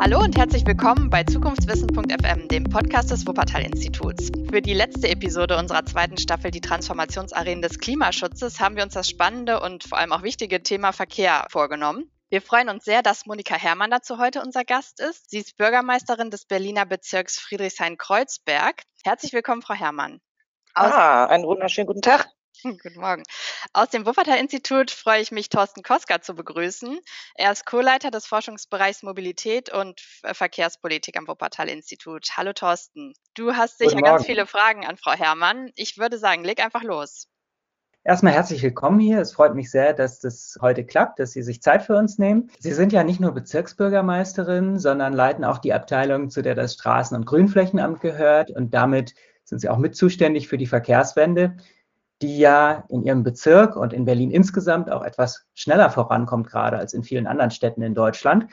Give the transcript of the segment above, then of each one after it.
Hallo und herzlich willkommen bei Zukunftswissen.fm, dem Podcast des Wuppertal-Instituts. Für die letzte Episode unserer zweiten Staffel, die Transformationsarenen des Klimaschutzes, haben wir uns das spannende und vor allem auch wichtige Thema Verkehr vorgenommen. Wir freuen uns sehr, dass Monika Herrmann dazu heute unser Gast ist. Sie ist Bürgermeisterin des Berliner Bezirks Friedrichshain-Kreuzberg. Herzlich willkommen, Frau Herrmann. Aus ah, einen wunderschönen guten Tag. Guten Morgen. Aus dem Wuppertal-Institut freue ich mich, Thorsten Koska zu begrüßen. Er ist Co-Leiter des Forschungsbereichs Mobilität und Verkehrspolitik am Wuppertal-Institut. Hallo Thorsten. Du hast sicher ganz viele Fragen an Frau Herrmann. Ich würde sagen, leg einfach los. Erstmal herzlich willkommen hier. Es freut mich sehr, dass das heute klappt, dass Sie sich Zeit für uns nehmen. Sie sind ja nicht nur Bezirksbürgermeisterin, sondern leiten auch die Abteilung, zu der das Straßen- und Grünflächenamt gehört. Und damit sind Sie auch mit zuständig für die Verkehrswende die ja in ihrem Bezirk und in Berlin insgesamt auch etwas schneller vorankommt, gerade als in vielen anderen Städten in Deutschland.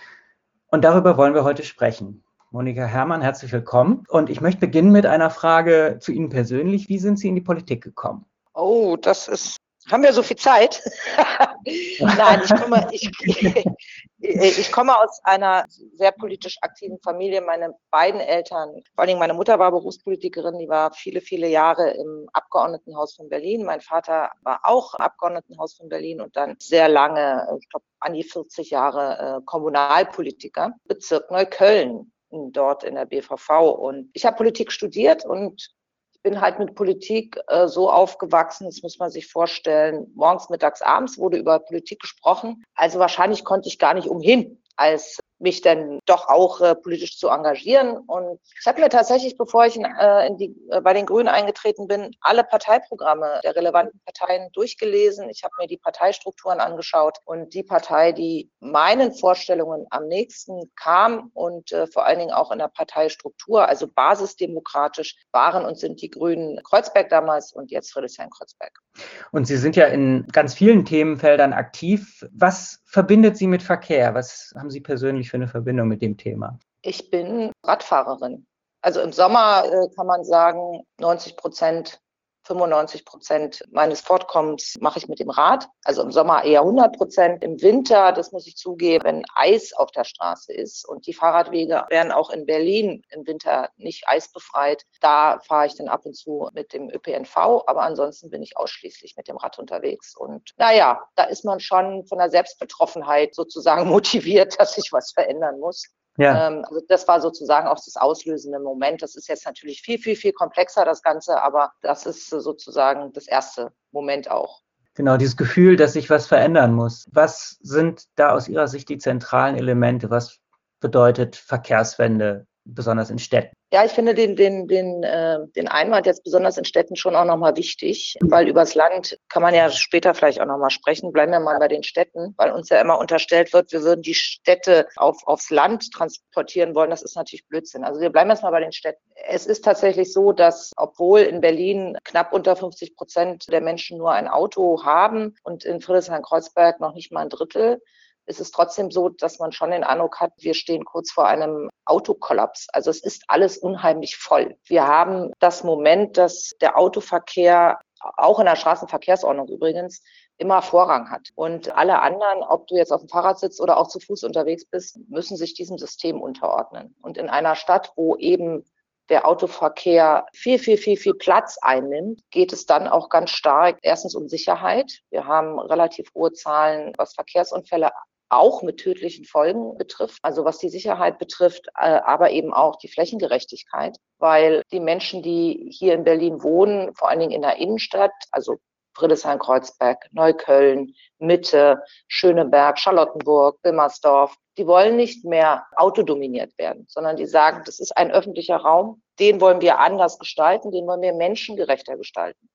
Und darüber wollen wir heute sprechen. Monika Herrmann, herzlich willkommen. Und ich möchte beginnen mit einer Frage zu Ihnen persönlich. Wie sind Sie in die Politik gekommen? Oh, das ist haben wir so viel Zeit? Nein, ich komme, ich, ich komme aus einer sehr politisch aktiven Familie. Meine beiden Eltern, vor allem meine Mutter war Berufspolitikerin, die war viele, viele Jahre im Abgeordnetenhaus von Berlin. Mein Vater war auch Abgeordnetenhaus von Berlin und dann sehr lange, ich glaube an die 40 Jahre äh, Kommunalpolitiker, Bezirk Neukölln dort in der BVV. Und ich habe Politik studiert und bin halt mit Politik äh, so aufgewachsen, das muss man sich vorstellen, morgens, mittags, abends wurde über Politik gesprochen. Also wahrscheinlich konnte ich gar nicht umhin, als mich dann doch auch äh, politisch zu engagieren. Und ich habe mir tatsächlich, bevor ich in, äh, in die, äh, bei den Grünen eingetreten bin, alle Parteiprogramme der relevanten Parteien durchgelesen. Ich habe mir die Parteistrukturen angeschaut und die Partei, die meinen Vorstellungen am nächsten kam und äh, vor allen Dingen auch in der Parteistruktur, also basisdemokratisch, waren und sind die Grünen Kreuzberg damals und jetzt Friedrichshain-Kreuzberg. Und Sie sind ja in ganz vielen Themenfeldern aktiv. Was verbindet Sie mit Verkehr? Was haben Sie persönlich für eine Verbindung mit dem Thema? Ich bin Radfahrerin. Also im Sommer äh, kann man sagen, 90 Prozent 95 Prozent meines Fortkommens mache ich mit dem Rad. Also im Sommer eher 100 Prozent. Im Winter, das muss ich zugeben, wenn Eis auf der Straße ist und die Fahrradwege werden auch in Berlin im Winter nicht eisbefreit, da fahre ich dann ab und zu mit dem ÖPNV. Aber ansonsten bin ich ausschließlich mit dem Rad unterwegs. Und naja, da ist man schon von der Selbstbetroffenheit sozusagen motiviert, dass sich was verändern muss. Ja. Ähm, also das war sozusagen auch das auslösende Moment. Das ist jetzt natürlich viel, viel, viel komplexer, das Ganze, aber das ist sozusagen das erste Moment auch. Genau, dieses Gefühl, dass sich was verändern muss. Was sind da aus Ihrer Sicht die zentralen Elemente? Was bedeutet Verkehrswende, besonders in Städten? Ja, ich finde den, den, den, äh, den Einwand jetzt besonders in Städten schon auch nochmal wichtig, weil übers Land kann man ja später vielleicht auch nochmal sprechen. Bleiben wir mal bei den Städten, weil uns ja immer unterstellt wird, wir würden die Städte auf, aufs Land transportieren wollen. Das ist natürlich Blödsinn. Also wir bleiben jetzt mal bei den Städten. Es ist tatsächlich so, dass obwohl in Berlin knapp unter 50 Prozent der Menschen nur ein Auto haben und in Friedrichshain-Kreuzberg noch nicht mal ein Drittel, ist es trotzdem so, dass man schon den Eindruck hat, wir stehen kurz vor einem Autokollaps. Also es ist alles unheimlich voll. Wir haben das Moment, dass der Autoverkehr auch in der Straßenverkehrsordnung übrigens immer Vorrang hat. Und alle anderen, ob du jetzt auf dem Fahrrad sitzt oder auch zu Fuß unterwegs bist, müssen sich diesem System unterordnen. Und in einer Stadt, wo eben der Autoverkehr viel, viel, viel, viel Platz einnimmt, geht es dann auch ganz stark erstens um Sicherheit. Wir haben relativ hohe Zahlen, was Verkehrsunfälle auch mit tödlichen Folgen betrifft, also was die Sicherheit betrifft, äh, aber eben auch die Flächengerechtigkeit, weil die Menschen, die hier in Berlin wohnen, vor allen Dingen in der Innenstadt, also Friedrichshain-Kreuzberg, Neukölln, Mitte, Schöneberg, Charlottenburg, Wilmersdorf, die wollen nicht mehr autodominiert werden, sondern die sagen, das ist ein öffentlicher Raum, den wollen wir anders gestalten, den wollen wir menschengerechter gestalten.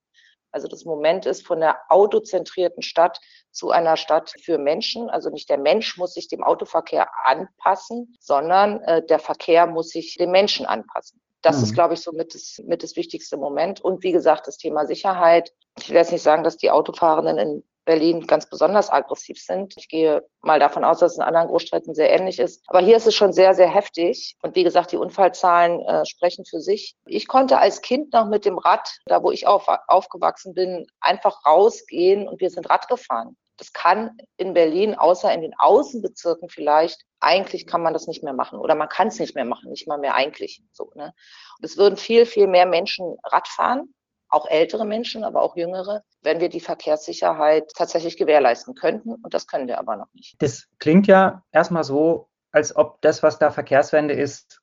Also das Moment ist von der autozentrierten Stadt zu einer Stadt für Menschen. Also nicht der Mensch muss sich dem Autoverkehr anpassen, sondern äh, der Verkehr muss sich dem Menschen anpassen. Das mhm. ist, glaube ich, so mit das, mit das wichtigste Moment. Und wie gesagt, das Thema Sicherheit. Ich will jetzt nicht sagen, dass die Autofahrenden in Berlin ganz besonders aggressiv sind. Ich gehe mal davon aus, dass es in anderen Großstädten sehr ähnlich ist. Aber hier ist es schon sehr, sehr heftig. Und wie gesagt, die Unfallzahlen äh, sprechen für sich. Ich konnte als Kind noch mit dem Rad, da wo ich auf, aufgewachsen bin, einfach rausgehen und wir sind Rad gefahren. Das kann in Berlin, außer in den Außenbezirken vielleicht, eigentlich kann man das nicht mehr machen oder man kann es nicht mehr machen, nicht mal mehr eigentlich. So, ne? Und es würden viel, viel mehr Menschen Rad fahren, auch ältere Menschen, aber auch jüngere, wenn wir die Verkehrssicherheit tatsächlich gewährleisten könnten. Und das können wir aber noch nicht. Das klingt ja erstmal so, als ob das, was da Verkehrswende ist,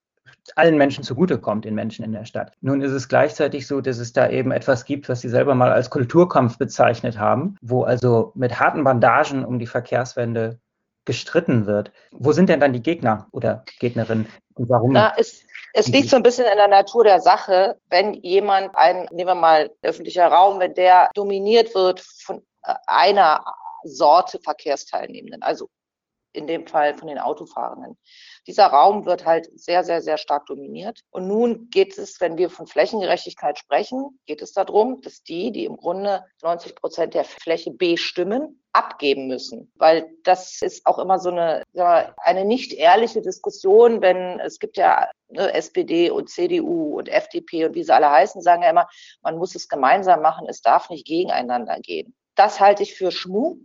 allen Menschen zugutekommt, den Menschen in der Stadt. Nun ist es gleichzeitig so, dass es da eben etwas gibt, was Sie selber mal als Kulturkampf bezeichnet haben, wo also mit harten Bandagen um die Verkehrswende gestritten wird. Wo sind denn dann die Gegner oder Gegnerinnen und warum? Na, es, es liegt so ein bisschen in der Natur der Sache, wenn jemand ein, nehmen wir mal öffentlicher Raum, wenn der dominiert wird von äh, einer Sorte Verkehrsteilnehmenden, also in dem Fall von den Autofahrenden. Dieser Raum wird halt sehr, sehr, sehr stark dominiert. Und nun geht es, wenn wir von Flächengerechtigkeit sprechen, geht es darum, dass die, die im Grunde 90 Prozent der Fläche bestimmen, abgeben müssen. Weil das ist auch immer so eine, eine nicht ehrliche Diskussion, wenn es gibt ja ne, SPD und CDU und FDP und wie sie alle heißen, sagen ja immer, man muss es gemeinsam machen, es darf nicht gegeneinander gehen. Das halte ich für Schmuh,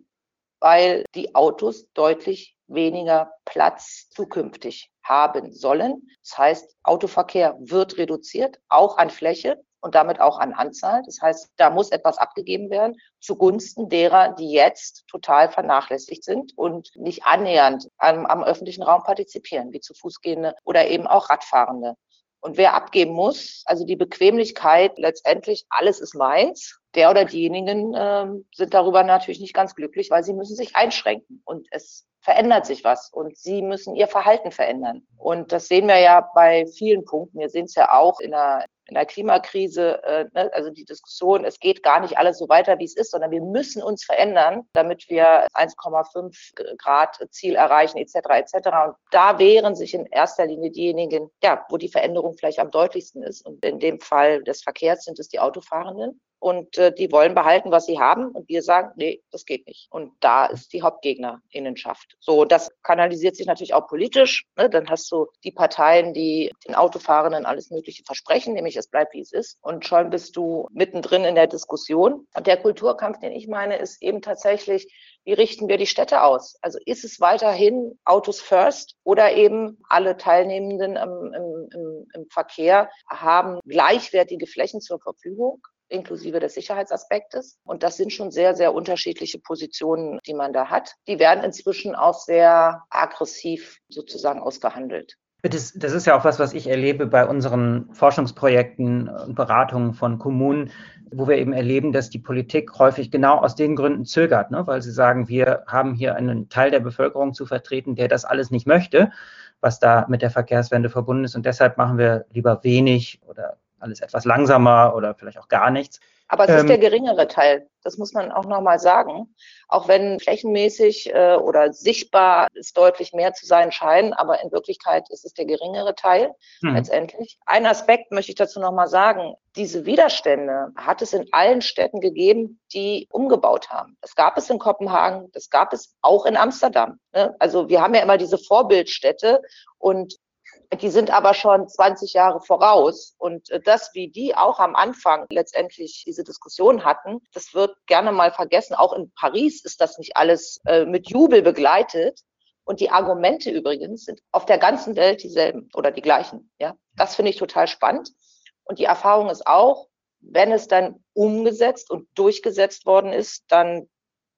weil die Autos deutlich weniger Platz zukünftig haben sollen. Das heißt, Autoverkehr wird reduziert, auch an Fläche und damit auch an Anzahl. Das heißt, da muss etwas abgegeben werden zugunsten derer, die jetzt total vernachlässigt sind und nicht annähernd am, am öffentlichen Raum partizipieren, wie zu Fußgehende oder eben auch Radfahrende. Und wer abgeben muss, also die Bequemlichkeit, letztendlich alles ist meins, der oder diejenigen äh, sind darüber natürlich nicht ganz glücklich, weil sie müssen sich einschränken. Und es verändert sich was und sie müssen ihr Verhalten verändern. Und das sehen wir ja bei vielen Punkten. Wir sehen es ja auch in der, in der Klimakrise, äh, ne? also die Diskussion, es geht gar nicht alles so weiter, wie es ist, sondern wir müssen uns verändern, damit wir 1,5 Grad Ziel erreichen, etc. etc. Und da wehren sich in erster Linie diejenigen, ja, wo die Veränderung vielleicht am deutlichsten ist. Und in dem Fall des Verkehrs sind es die Autofahrenden und äh, die wollen behalten, was sie haben und wir sagen, nee, das geht nicht. Und da ist die Hauptgegnerinnenschaft. So, das kanalisiert sich natürlich auch politisch. Ne? Dann hast du die Parteien, die den Autofahrenden alles Mögliche versprechen, nämlich es bleibt, wie es ist. Und schon bist du mittendrin in der Diskussion. Und der Kulturkampf, den ich meine, ist eben tatsächlich, wie richten wir die Städte aus? Also ist es weiterhin Autos first oder eben alle Teilnehmenden im, im, im, im Verkehr haben gleichwertige Flächen zur Verfügung? Inklusive des Sicherheitsaspektes. Und das sind schon sehr, sehr unterschiedliche Positionen, die man da hat. Die werden inzwischen auch sehr aggressiv sozusagen ausgehandelt. Das, das, ist ja auch was, was ich erlebe bei unseren Forschungsprojekten und Beratungen von Kommunen, wo wir eben erleben, dass die Politik häufig genau aus den Gründen zögert, ne? weil sie sagen, wir haben hier einen Teil der Bevölkerung zu vertreten, der das alles nicht möchte, was da mit der Verkehrswende verbunden ist. Und deshalb machen wir lieber wenig oder alles etwas langsamer oder vielleicht auch gar nichts. Aber es ähm, ist der geringere Teil. Das muss man auch nochmal sagen. Auch wenn flächenmäßig äh, oder sichtbar es deutlich mehr zu sein scheinen, aber in Wirklichkeit ist es der geringere Teil hm. letztendlich. Ein Aspekt möchte ich dazu nochmal sagen. Diese Widerstände hat es in allen Städten gegeben, die umgebaut haben. Das gab es in Kopenhagen, das gab es auch in Amsterdam. Ne? Also wir haben ja immer diese Vorbildstädte und die sind aber schon 20 Jahre voraus. Und äh, das, wie die auch am Anfang letztendlich diese Diskussion hatten, das wird gerne mal vergessen. Auch in Paris ist das nicht alles äh, mit Jubel begleitet. Und die Argumente übrigens sind auf der ganzen Welt dieselben oder die gleichen. Ja, das finde ich total spannend. Und die Erfahrung ist auch, wenn es dann umgesetzt und durchgesetzt worden ist, dann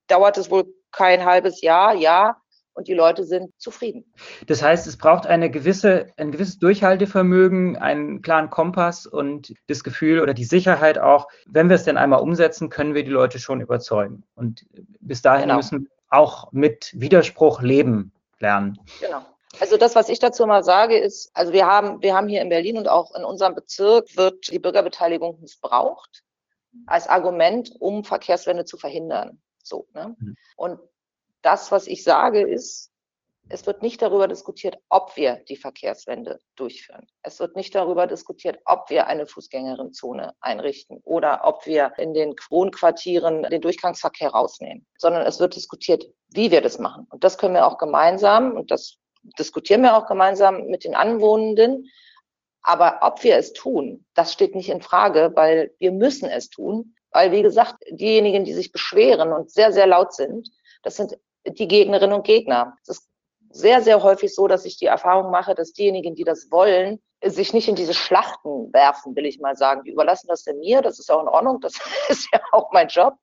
dauert es wohl kein halbes Jahr, ja, und die Leute sind zufrieden. Das heißt, es braucht eine gewisse, ein gewisses Durchhaltevermögen, einen klaren Kompass und das Gefühl oder die Sicherheit auch, wenn wir es denn einmal umsetzen, können wir die Leute schon überzeugen. Und bis dahin genau. müssen wir auch mit Widerspruch leben lernen. Genau. Also das, was ich dazu mal sage, ist, also wir haben, wir haben hier in Berlin und auch in unserem Bezirk wird die Bürgerbeteiligung missbraucht als Argument, um Verkehrswende zu verhindern. So, ne? Mhm. Und das, was ich sage, ist, es wird nicht darüber diskutiert, ob wir die Verkehrswende durchführen. Es wird nicht darüber diskutiert, ob wir eine Fußgängerinzone einrichten oder ob wir in den Wohnquartieren den Durchgangsverkehr rausnehmen, sondern es wird diskutiert, wie wir das machen. Und das können wir auch gemeinsam, und das diskutieren wir auch gemeinsam mit den Anwohnenden. Aber ob wir es tun, das steht nicht in Frage, weil wir müssen es tun. Weil, wie gesagt, diejenigen, die sich beschweren und sehr, sehr laut sind, das sind die Gegnerinnen und Gegner. Es sehr, sehr häufig so, dass ich die Erfahrung mache, dass diejenigen, die das wollen, sich nicht in diese Schlachten werfen, will ich mal sagen. Die überlassen das denn mir, das ist auch in Ordnung, das ist ja auch mein Job.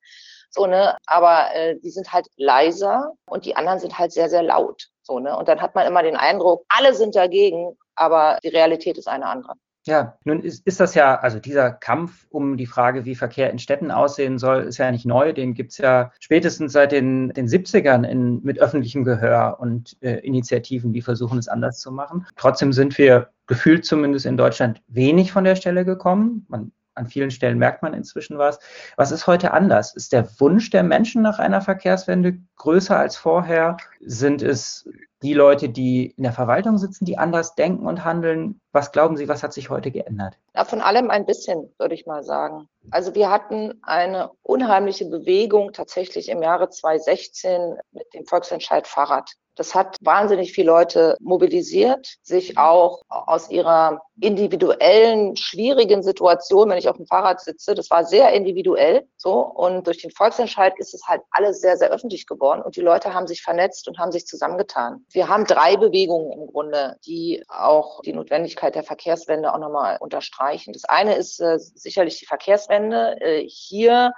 So, ne? Aber äh, die sind halt leiser und die anderen sind halt sehr, sehr laut. So, ne? Und dann hat man immer den Eindruck, alle sind dagegen, aber die Realität ist eine andere. Ja, nun ist, ist das ja, also dieser Kampf um die Frage, wie Verkehr in Städten aussehen soll, ist ja nicht neu. Den gibt's ja spätestens seit den, den 70ern in, mit öffentlichem Gehör und äh, Initiativen, die versuchen, es anders zu machen. Trotzdem sind wir gefühlt zumindest in Deutschland wenig von der Stelle gekommen. Man an vielen Stellen merkt man inzwischen was. Was ist heute anders? Ist der Wunsch der Menschen nach einer Verkehrswende größer als vorher? Sind es die Leute, die in der Verwaltung sitzen, die anders denken und handeln? Was glauben Sie, was hat sich heute geändert? Ja, von allem ein bisschen, würde ich mal sagen. Also wir hatten eine unheimliche Bewegung tatsächlich im Jahre 2016 mit dem Volksentscheid Fahrrad. Das hat wahnsinnig viele Leute mobilisiert, sich auch aus ihrer individuellen, schwierigen Situation, wenn ich auf dem Fahrrad sitze, das war sehr individuell so. Und durch den Volksentscheid ist es halt alles sehr, sehr öffentlich geworden und die Leute haben sich vernetzt und haben sich zusammengetan. Wir haben drei Bewegungen im Grunde, die auch die Notwendigkeit der Verkehrswende auch nochmal unterstreichen. Das eine ist äh, sicherlich die Verkehrswende. Äh, hier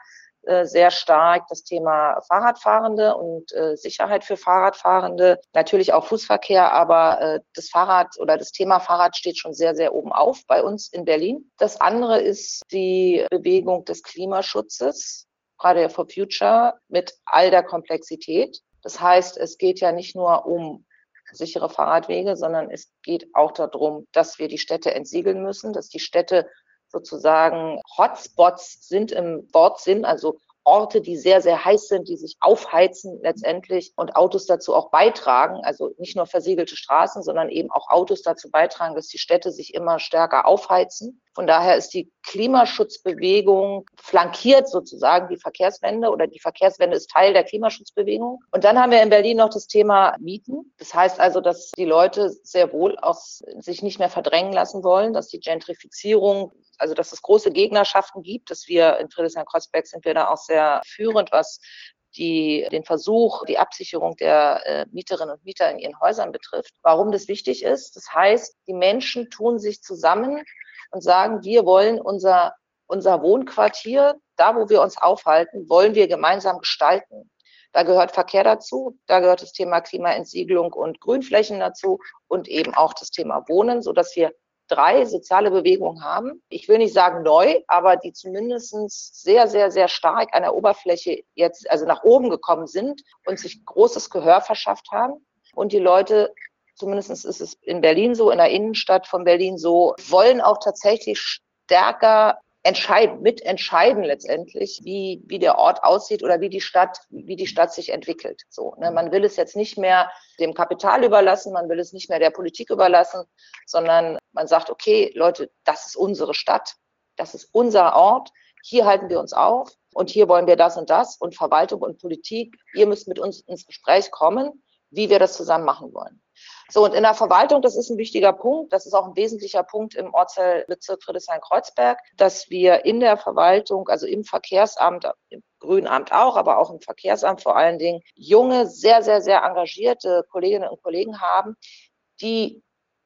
äh, sehr stark das Thema Fahrradfahrende und äh, Sicherheit für Fahrradfahrende, natürlich auch Fußverkehr, aber äh, das Fahrrad oder das Thema Fahrrad steht schon sehr, sehr oben auf bei uns in Berlin. Das andere ist die Bewegung des Klimaschutzes, Friday for Future, mit all der Komplexität. Das heißt, es geht ja nicht nur um sichere Fahrradwege, sondern es geht auch darum, dass wir die Städte entsiegeln müssen, dass die Städte sozusagen Hotspots sind im Wortsinn, also Orte, die sehr, sehr heiß sind, die sich aufheizen letztendlich und Autos dazu auch beitragen, also nicht nur versiegelte Straßen, sondern eben auch Autos dazu beitragen, dass die Städte sich immer stärker aufheizen. Von daher ist die Klimaschutzbewegung flankiert sozusagen die Verkehrswende oder die Verkehrswende ist Teil der Klimaschutzbewegung. Und dann haben wir in Berlin noch das Thema Mieten. Das heißt also, dass die Leute sehr wohl aus sich nicht mehr verdrängen lassen wollen, dass die Gentrifizierung also dass es große Gegnerschaften gibt, dass wir in Friedrichshain-Kreuzberg sind wir da auch sehr führend, was die, den Versuch, die Absicherung der äh, Mieterinnen und Mieter in ihren Häusern betrifft. Warum das wichtig ist? Das heißt, die Menschen tun sich zusammen und sagen, wir wollen unser, unser Wohnquartier, da wo wir uns aufhalten, wollen wir gemeinsam gestalten. Da gehört Verkehr dazu, da gehört das Thema Klimaentsiegelung und Grünflächen dazu und eben auch das Thema Wohnen, so dass wir drei soziale Bewegungen haben. Ich will nicht sagen neu, aber die zumindest sehr, sehr, sehr stark an der Oberfläche jetzt, also nach oben gekommen sind und sich großes Gehör verschafft haben. Und die Leute, zumindest ist es in Berlin so, in der Innenstadt von Berlin so, wollen auch tatsächlich stärker entscheiden, mitentscheiden letztendlich, wie, wie der Ort aussieht oder wie die Stadt, wie die Stadt sich entwickelt. So, ne? Man will es jetzt nicht mehr dem Kapital überlassen, man will es nicht mehr der Politik überlassen, sondern man sagt, okay, Leute, das ist unsere Stadt, das ist unser Ort, hier halten wir uns auf und hier wollen wir das und das und Verwaltung und Politik, ihr müsst mit uns ins Gespräch kommen, wie wir das zusammen machen wollen. So, und in der Verwaltung, das ist ein wichtiger Punkt, das ist auch ein wesentlicher Punkt im Ortsteilbezirk Friedrichshain-Kreuzberg, dass wir in der Verwaltung, also im Verkehrsamt, im Grünamt auch, aber auch im Verkehrsamt vor allen Dingen, junge, sehr, sehr, sehr engagierte Kolleginnen und Kollegen haben, die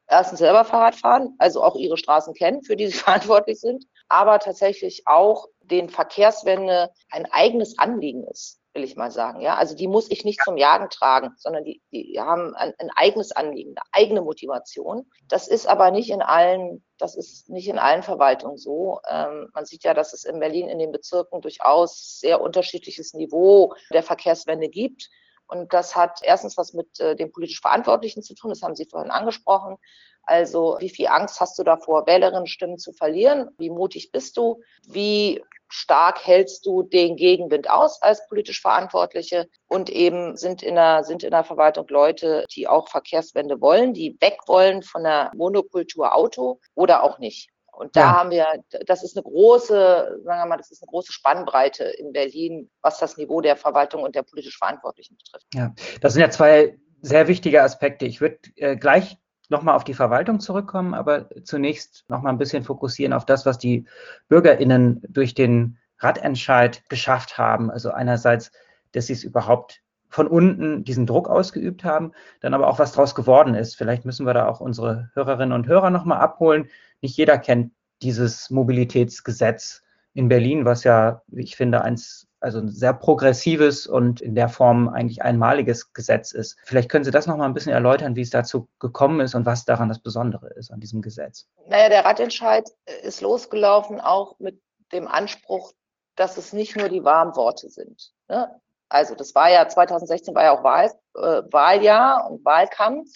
erstens selber Fahrrad fahren, also auch ihre Straßen kennen, für die sie verantwortlich sind, aber tatsächlich auch den Verkehrswende ein eigenes Anliegen ist will ich mal sagen. Ja, also die muss ich nicht zum Jagen tragen, sondern die, die haben ein, ein eigenes Anliegen, eine eigene Motivation. Das ist aber nicht in allen, das ist nicht in allen Verwaltungen so. Ähm, man sieht ja, dass es in Berlin in den Bezirken durchaus sehr unterschiedliches Niveau der Verkehrswende gibt. Und das hat erstens was mit äh, den politisch Verantwortlichen zu tun, das haben Sie vorhin angesprochen. Also wie viel Angst hast du davor, Wählerinnenstimmen zu verlieren? Wie mutig bist du? Wie stark hältst du den Gegenwind aus als politisch Verantwortliche und eben sind in der, sind in der Verwaltung Leute, die auch Verkehrswende wollen, die weg wollen von der Monokultur Auto oder auch nicht. Und da ja. haben wir, das ist eine große, sagen wir mal, das ist eine große Spannbreite in Berlin, was das Niveau der Verwaltung und der politisch Verantwortlichen betrifft. Ja, das sind ja zwei sehr wichtige Aspekte. Ich würde äh, gleich nochmal auf die Verwaltung zurückkommen, aber zunächst nochmal ein bisschen fokussieren auf das, was die BürgerInnen durch den Radentscheid geschafft haben. Also einerseits, dass sie es überhaupt von unten diesen Druck ausgeübt haben, dann aber auch was draus geworden ist. Vielleicht müssen wir da auch unsere Hörerinnen und Hörer nochmal abholen. Nicht jeder kennt dieses Mobilitätsgesetz in Berlin, was ja, ich finde, eins also ein sehr progressives und in der Form eigentlich einmaliges Gesetz ist. Vielleicht können Sie das noch mal ein bisschen erläutern, wie es dazu gekommen ist und was daran das Besondere ist an diesem Gesetz. Naja, der Ratentscheid ist losgelaufen auch mit dem Anspruch, dass es nicht nur die warmen Worte sind. Ne? Also das war ja 2016 war ja auch Wahl, äh, Wahljahr und Wahlkampf.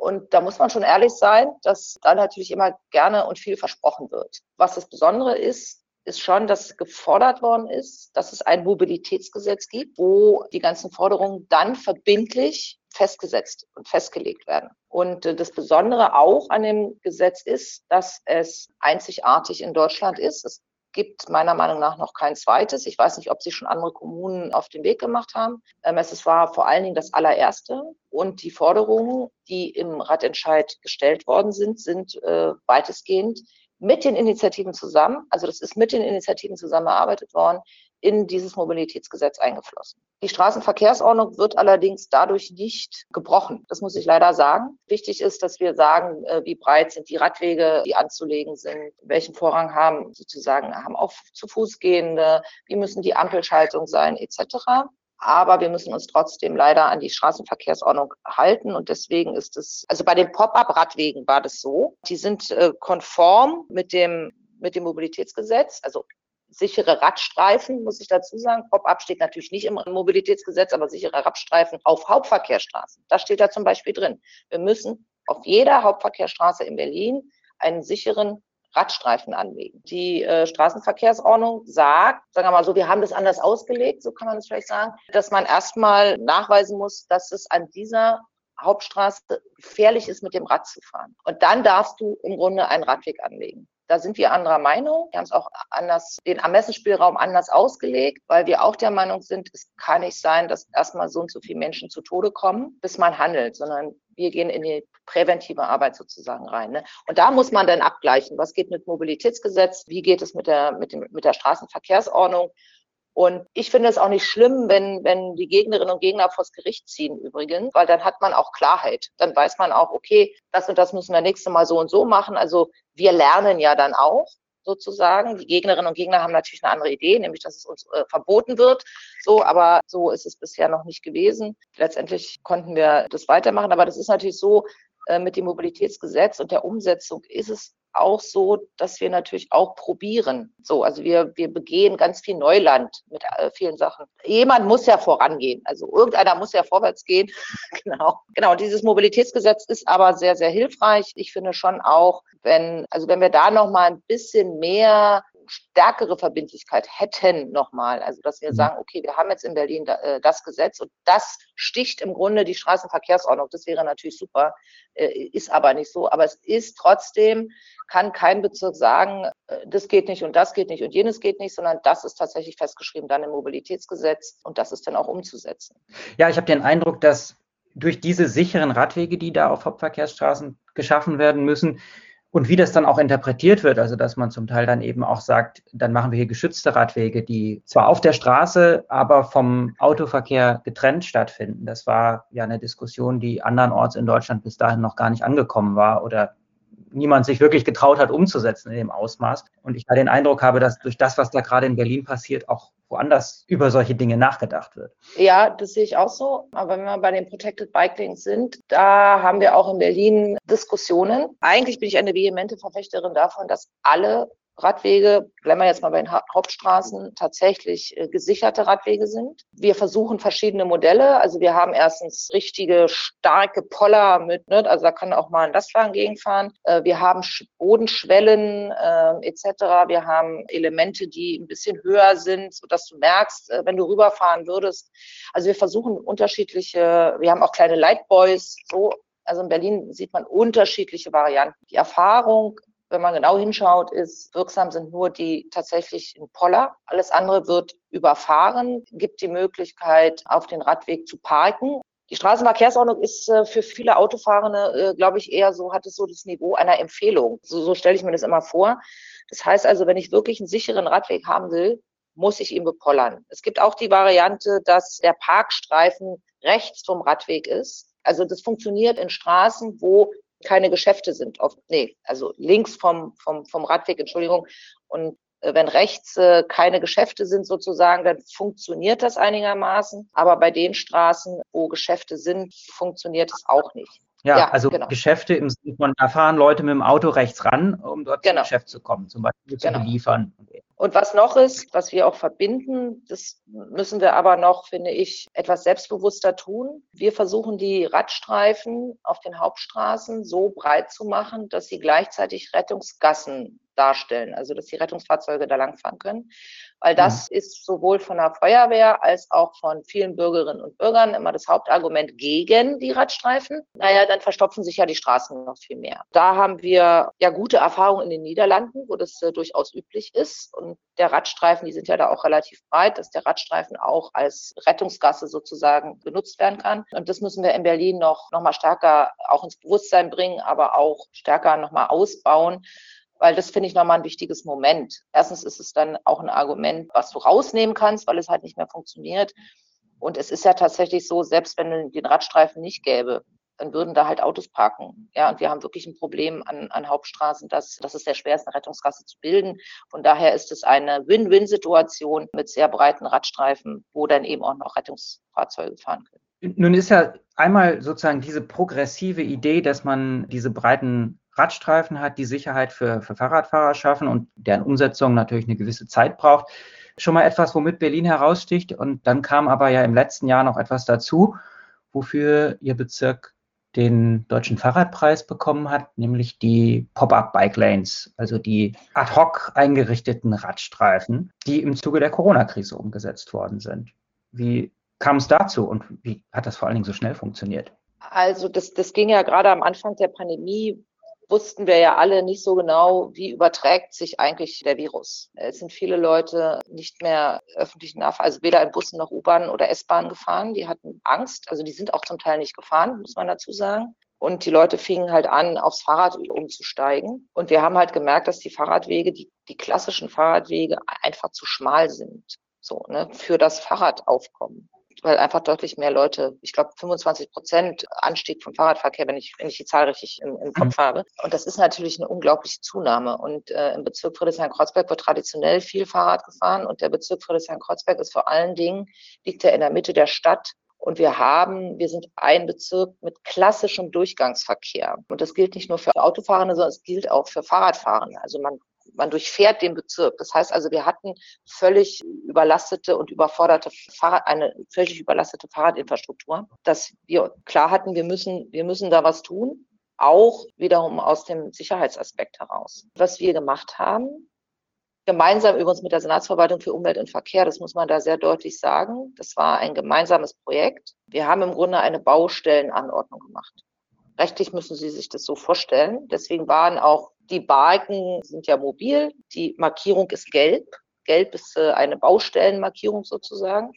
Und da muss man schon ehrlich sein, dass da natürlich immer gerne und viel versprochen wird. Was das Besondere ist, ist schon, dass gefordert worden ist, dass es ein Mobilitätsgesetz gibt, wo die ganzen Forderungen dann verbindlich festgesetzt und festgelegt werden. Und äh, das Besondere auch an dem Gesetz ist, dass es einzigartig in Deutschland ist. Es gibt meiner Meinung nach noch kein zweites. Ich weiß nicht, ob sich schon andere Kommunen auf den Weg gemacht haben. Ähm, es war vor allen Dingen das allererste. Und die Forderungen, die im Ratentscheid gestellt worden sind, sind äh, weitestgehend mit den Initiativen zusammen, also das ist mit den Initiativen zusammen erarbeitet worden, in dieses Mobilitätsgesetz eingeflossen. Die Straßenverkehrsordnung wird allerdings dadurch nicht gebrochen. Das muss ich leider sagen. Wichtig ist, dass wir sagen, äh, wie breit sind die Radwege, die anzulegen sind, welchen Vorrang haben sozusagen haben auch zu Fuß gehende, wie müssen die Ampelschaltung sein, etc. Aber wir müssen uns trotzdem leider an die Straßenverkehrsordnung halten. Und deswegen ist es, also bei den Pop-up-Radwegen war das so. Die sind äh, konform mit dem, mit dem Mobilitätsgesetz. Also sichere Radstreifen, muss ich dazu sagen. Pop-up steht natürlich nicht im Mobilitätsgesetz, aber sichere Radstreifen auf Hauptverkehrsstraßen. Das steht da zum Beispiel drin. Wir müssen auf jeder Hauptverkehrsstraße in Berlin einen sicheren Radstreifen anlegen. Die äh, Straßenverkehrsordnung sagt, sagen wir mal so, wir haben das anders ausgelegt, so kann man es vielleicht sagen, dass man erstmal nachweisen muss, dass es an dieser Hauptstraße gefährlich ist, mit dem Rad zu fahren. Und dann darfst du im Grunde einen Radweg anlegen. Da sind wir anderer Meinung. Wir haben es auch anders, den Ermessensspielraum anders ausgelegt, weil wir auch der Meinung sind, es kann nicht sein, dass erstmal so und so viele Menschen zu Tode kommen, bis man handelt, sondern wir gehen in die präventive Arbeit sozusagen rein. Ne? Und da muss man dann abgleichen, was geht mit Mobilitätsgesetz, wie geht es mit der, mit, dem, mit der Straßenverkehrsordnung. Und ich finde es auch nicht schlimm, wenn, wenn die Gegnerinnen und Gegner vors Gericht ziehen übrigens, weil dann hat man auch Klarheit. Dann weiß man auch, okay, das und das müssen wir nächste Mal so und so machen. Also wir lernen ja dann auch sozusagen. Die Gegnerinnen und Gegner haben natürlich eine andere Idee, nämlich dass es uns äh, verboten wird. So, aber so ist es bisher noch nicht gewesen. Letztendlich konnten wir das weitermachen, aber das ist natürlich so mit dem Mobilitätsgesetz und der Umsetzung ist es auch so, dass wir natürlich auch probieren. So, also wir, wir begehen ganz viel Neuland mit äh, vielen Sachen. Jemand muss ja vorangehen. Also irgendeiner muss ja vorwärts gehen. genau. Genau. Und dieses Mobilitätsgesetz ist aber sehr, sehr hilfreich. Ich finde schon auch, wenn, also wenn wir da noch mal ein bisschen mehr stärkere Verbindlichkeit hätten nochmal. Also dass wir mhm. sagen, okay, wir haben jetzt in Berlin äh, das Gesetz und das sticht im Grunde die Straßenverkehrsordnung. Das wäre natürlich super, äh, ist aber nicht so. Aber es ist trotzdem, kann kein Bezirk sagen, äh, das geht nicht und das geht nicht und jenes geht nicht, sondern das ist tatsächlich festgeschrieben dann im Mobilitätsgesetz und das ist dann auch umzusetzen. Ja, ich habe den Eindruck, dass durch diese sicheren Radwege, die da auf Hauptverkehrsstraßen geschaffen werden müssen, und wie das dann auch interpretiert wird, also dass man zum Teil dann eben auch sagt, dann machen wir hier geschützte Radwege, die zwar auf der Straße, aber vom Autoverkehr getrennt stattfinden. Das war ja eine Diskussion, die andernorts in Deutschland bis dahin noch gar nicht angekommen war oder niemand sich wirklich getraut hat, umzusetzen in dem Ausmaß. Und ich da den Eindruck habe, dass durch das, was da gerade in Berlin passiert, auch woanders über solche Dinge nachgedacht wird. Ja, das sehe ich auch so. Aber wenn wir bei den Protected Bike Lanes sind, da haben wir auch in Berlin Diskussionen. Eigentlich bin ich eine vehemente Verfechterin davon, dass alle Radwege, bleiben wir jetzt mal bei den Hauptstraßen, tatsächlich äh, gesicherte Radwege sind. Wir versuchen verschiedene Modelle. Also wir haben erstens richtige starke Poller mit, ne, also da kann auch mal ein Lastwagen gegenfahren. Äh, wir haben Bodenschwellen äh, etc. Wir haben Elemente, die ein bisschen höher sind, sodass du merkst, äh, wenn du rüberfahren würdest. Also wir versuchen unterschiedliche, wir haben auch kleine Lightboys, so also in Berlin sieht man unterschiedliche Varianten. Die Erfahrung wenn man genau hinschaut, ist, wirksam sind nur die tatsächlich in Poller. Alles andere wird überfahren, gibt die Möglichkeit, auf den Radweg zu parken. Die Straßenverkehrsordnung ist äh, für viele Autofahrende, äh, glaube ich, eher so, hat es so das Niveau einer Empfehlung. So, so stelle ich mir das immer vor. Das heißt also, wenn ich wirklich einen sicheren Radweg haben will, muss ich ihn bepollern. Es gibt auch die Variante, dass der Parkstreifen rechts vom Radweg ist. Also das funktioniert in Straßen, wo keine Geschäfte sind. Auf, nee, also links vom, vom, vom Radweg, Entschuldigung. Und äh, wenn rechts äh, keine Geschäfte sind sozusagen, dann funktioniert das einigermaßen. Aber bei den Straßen, wo Geschäfte sind, funktioniert es auch nicht. Ja, ja also genau. Geschäfte im Sinne von, da fahren Leute mit dem Auto rechts ran, um dort genau. zum Geschäft zu kommen, zum Beispiel zu genau. beliefern. Und was noch ist, was wir auch verbinden, das müssen wir aber noch, finde ich, etwas selbstbewusster tun. Wir versuchen die Radstreifen auf den Hauptstraßen so breit zu machen, dass sie gleichzeitig Rettungsgassen darstellen, also dass die Rettungsfahrzeuge da langfahren können. Weil das mhm. ist sowohl von der Feuerwehr als auch von vielen Bürgerinnen und Bürgern immer das Hauptargument gegen die Radstreifen. Naja, dann verstopfen sich ja die Straßen noch viel mehr. Da haben wir ja gute Erfahrungen in den Niederlanden, wo das äh, durchaus üblich ist. Und der Radstreifen, die sind ja da auch relativ breit, dass der Radstreifen auch als Rettungsgasse sozusagen benutzt werden kann. Und das müssen wir in Berlin noch, noch mal stärker auch ins Bewusstsein bringen, aber auch stärker noch mal ausbauen weil das finde ich nochmal ein wichtiges Moment. Erstens ist es dann auch ein Argument, was du rausnehmen kannst, weil es halt nicht mehr funktioniert. Und es ist ja tatsächlich so, selbst wenn es den Radstreifen nicht gäbe, dann würden da halt Autos parken. Ja, und wir haben wirklich ein Problem an, an Hauptstraßen, dass, dass es sehr schwer ist, eine Rettungsgasse zu bilden. Von daher ist es eine Win-Win-Situation mit sehr breiten Radstreifen, wo dann eben auch noch Rettungsfahrzeuge fahren können. Nun ist ja einmal sozusagen diese progressive Idee, dass man diese breiten Radstreifen hat, die Sicherheit für, für Fahrradfahrer schaffen und deren Umsetzung natürlich eine gewisse Zeit braucht. Schon mal etwas, womit Berlin heraussticht. Und dann kam aber ja im letzten Jahr noch etwas dazu, wofür Ihr Bezirk den deutschen Fahrradpreis bekommen hat, nämlich die Pop-up-Bike Lanes, also die ad hoc eingerichteten Radstreifen, die im Zuge der Corona-Krise umgesetzt worden sind. Wie kam es dazu und wie hat das vor allen Dingen so schnell funktioniert? Also das, das ging ja gerade am Anfang der Pandemie, wussten wir ja alle nicht so genau, wie überträgt sich eigentlich der Virus. Es sind viele Leute nicht mehr öffentlichen Nahverkehr, also weder in Bussen noch U-Bahn oder S-Bahn gefahren. Die hatten Angst, also die sind auch zum Teil nicht gefahren, muss man dazu sagen. Und die Leute fingen halt an, aufs Fahrrad umzusteigen. Und wir haben halt gemerkt, dass die Fahrradwege, die, die klassischen Fahrradwege einfach zu schmal sind. So, ne, für das Fahrradaufkommen weil einfach deutlich mehr Leute, ich glaube 25 Prozent Anstieg vom Fahrradverkehr, wenn ich, wenn ich die Zahl richtig im, im Kopf mhm. habe. Und das ist natürlich eine unglaubliche Zunahme. Und äh, im Bezirk Friedrichshain-Kreuzberg wird traditionell viel Fahrrad gefahren und der Bezirk Friedrichshain-Kreuzberg ist vor allen Dingen, liegt ja in der Mitte der Stadt und wir haben, wir sind ein Bezirk mit klassischem Durchgangsverkehr. Und das gilt nicht nur für Autofahrende, sondern es gilt auch für Fahrradfahrende. Also man man durchfährt den Bezirk. Das heißt also, wir hatten völlig überlastete und überforderte Fahrrad, eine völlig überlastete Fahrradinfrastruktur, dass wir klar hatten, wir müssen, wir müssen da was tun. Auch wiederum aus dem Sicherheitsaspekt heraus. Was wir gemacht haben, gemeinsam übrigens mit der Senatsverwaltung für Umwelt und Verkehr, das muss man da sehr deutlich sagen. Das war ein gemeinsames Projekt. Wir haben im Grunde eine Baustellenanordnung gemacht. Rechtlich müssen Sie sich das so vorstellen. Deswegen waren auch die Balken sind ja mobil. Die Markierung ist gelb. Gelb ist äh, eine Baustellenmarkierung sozusagen.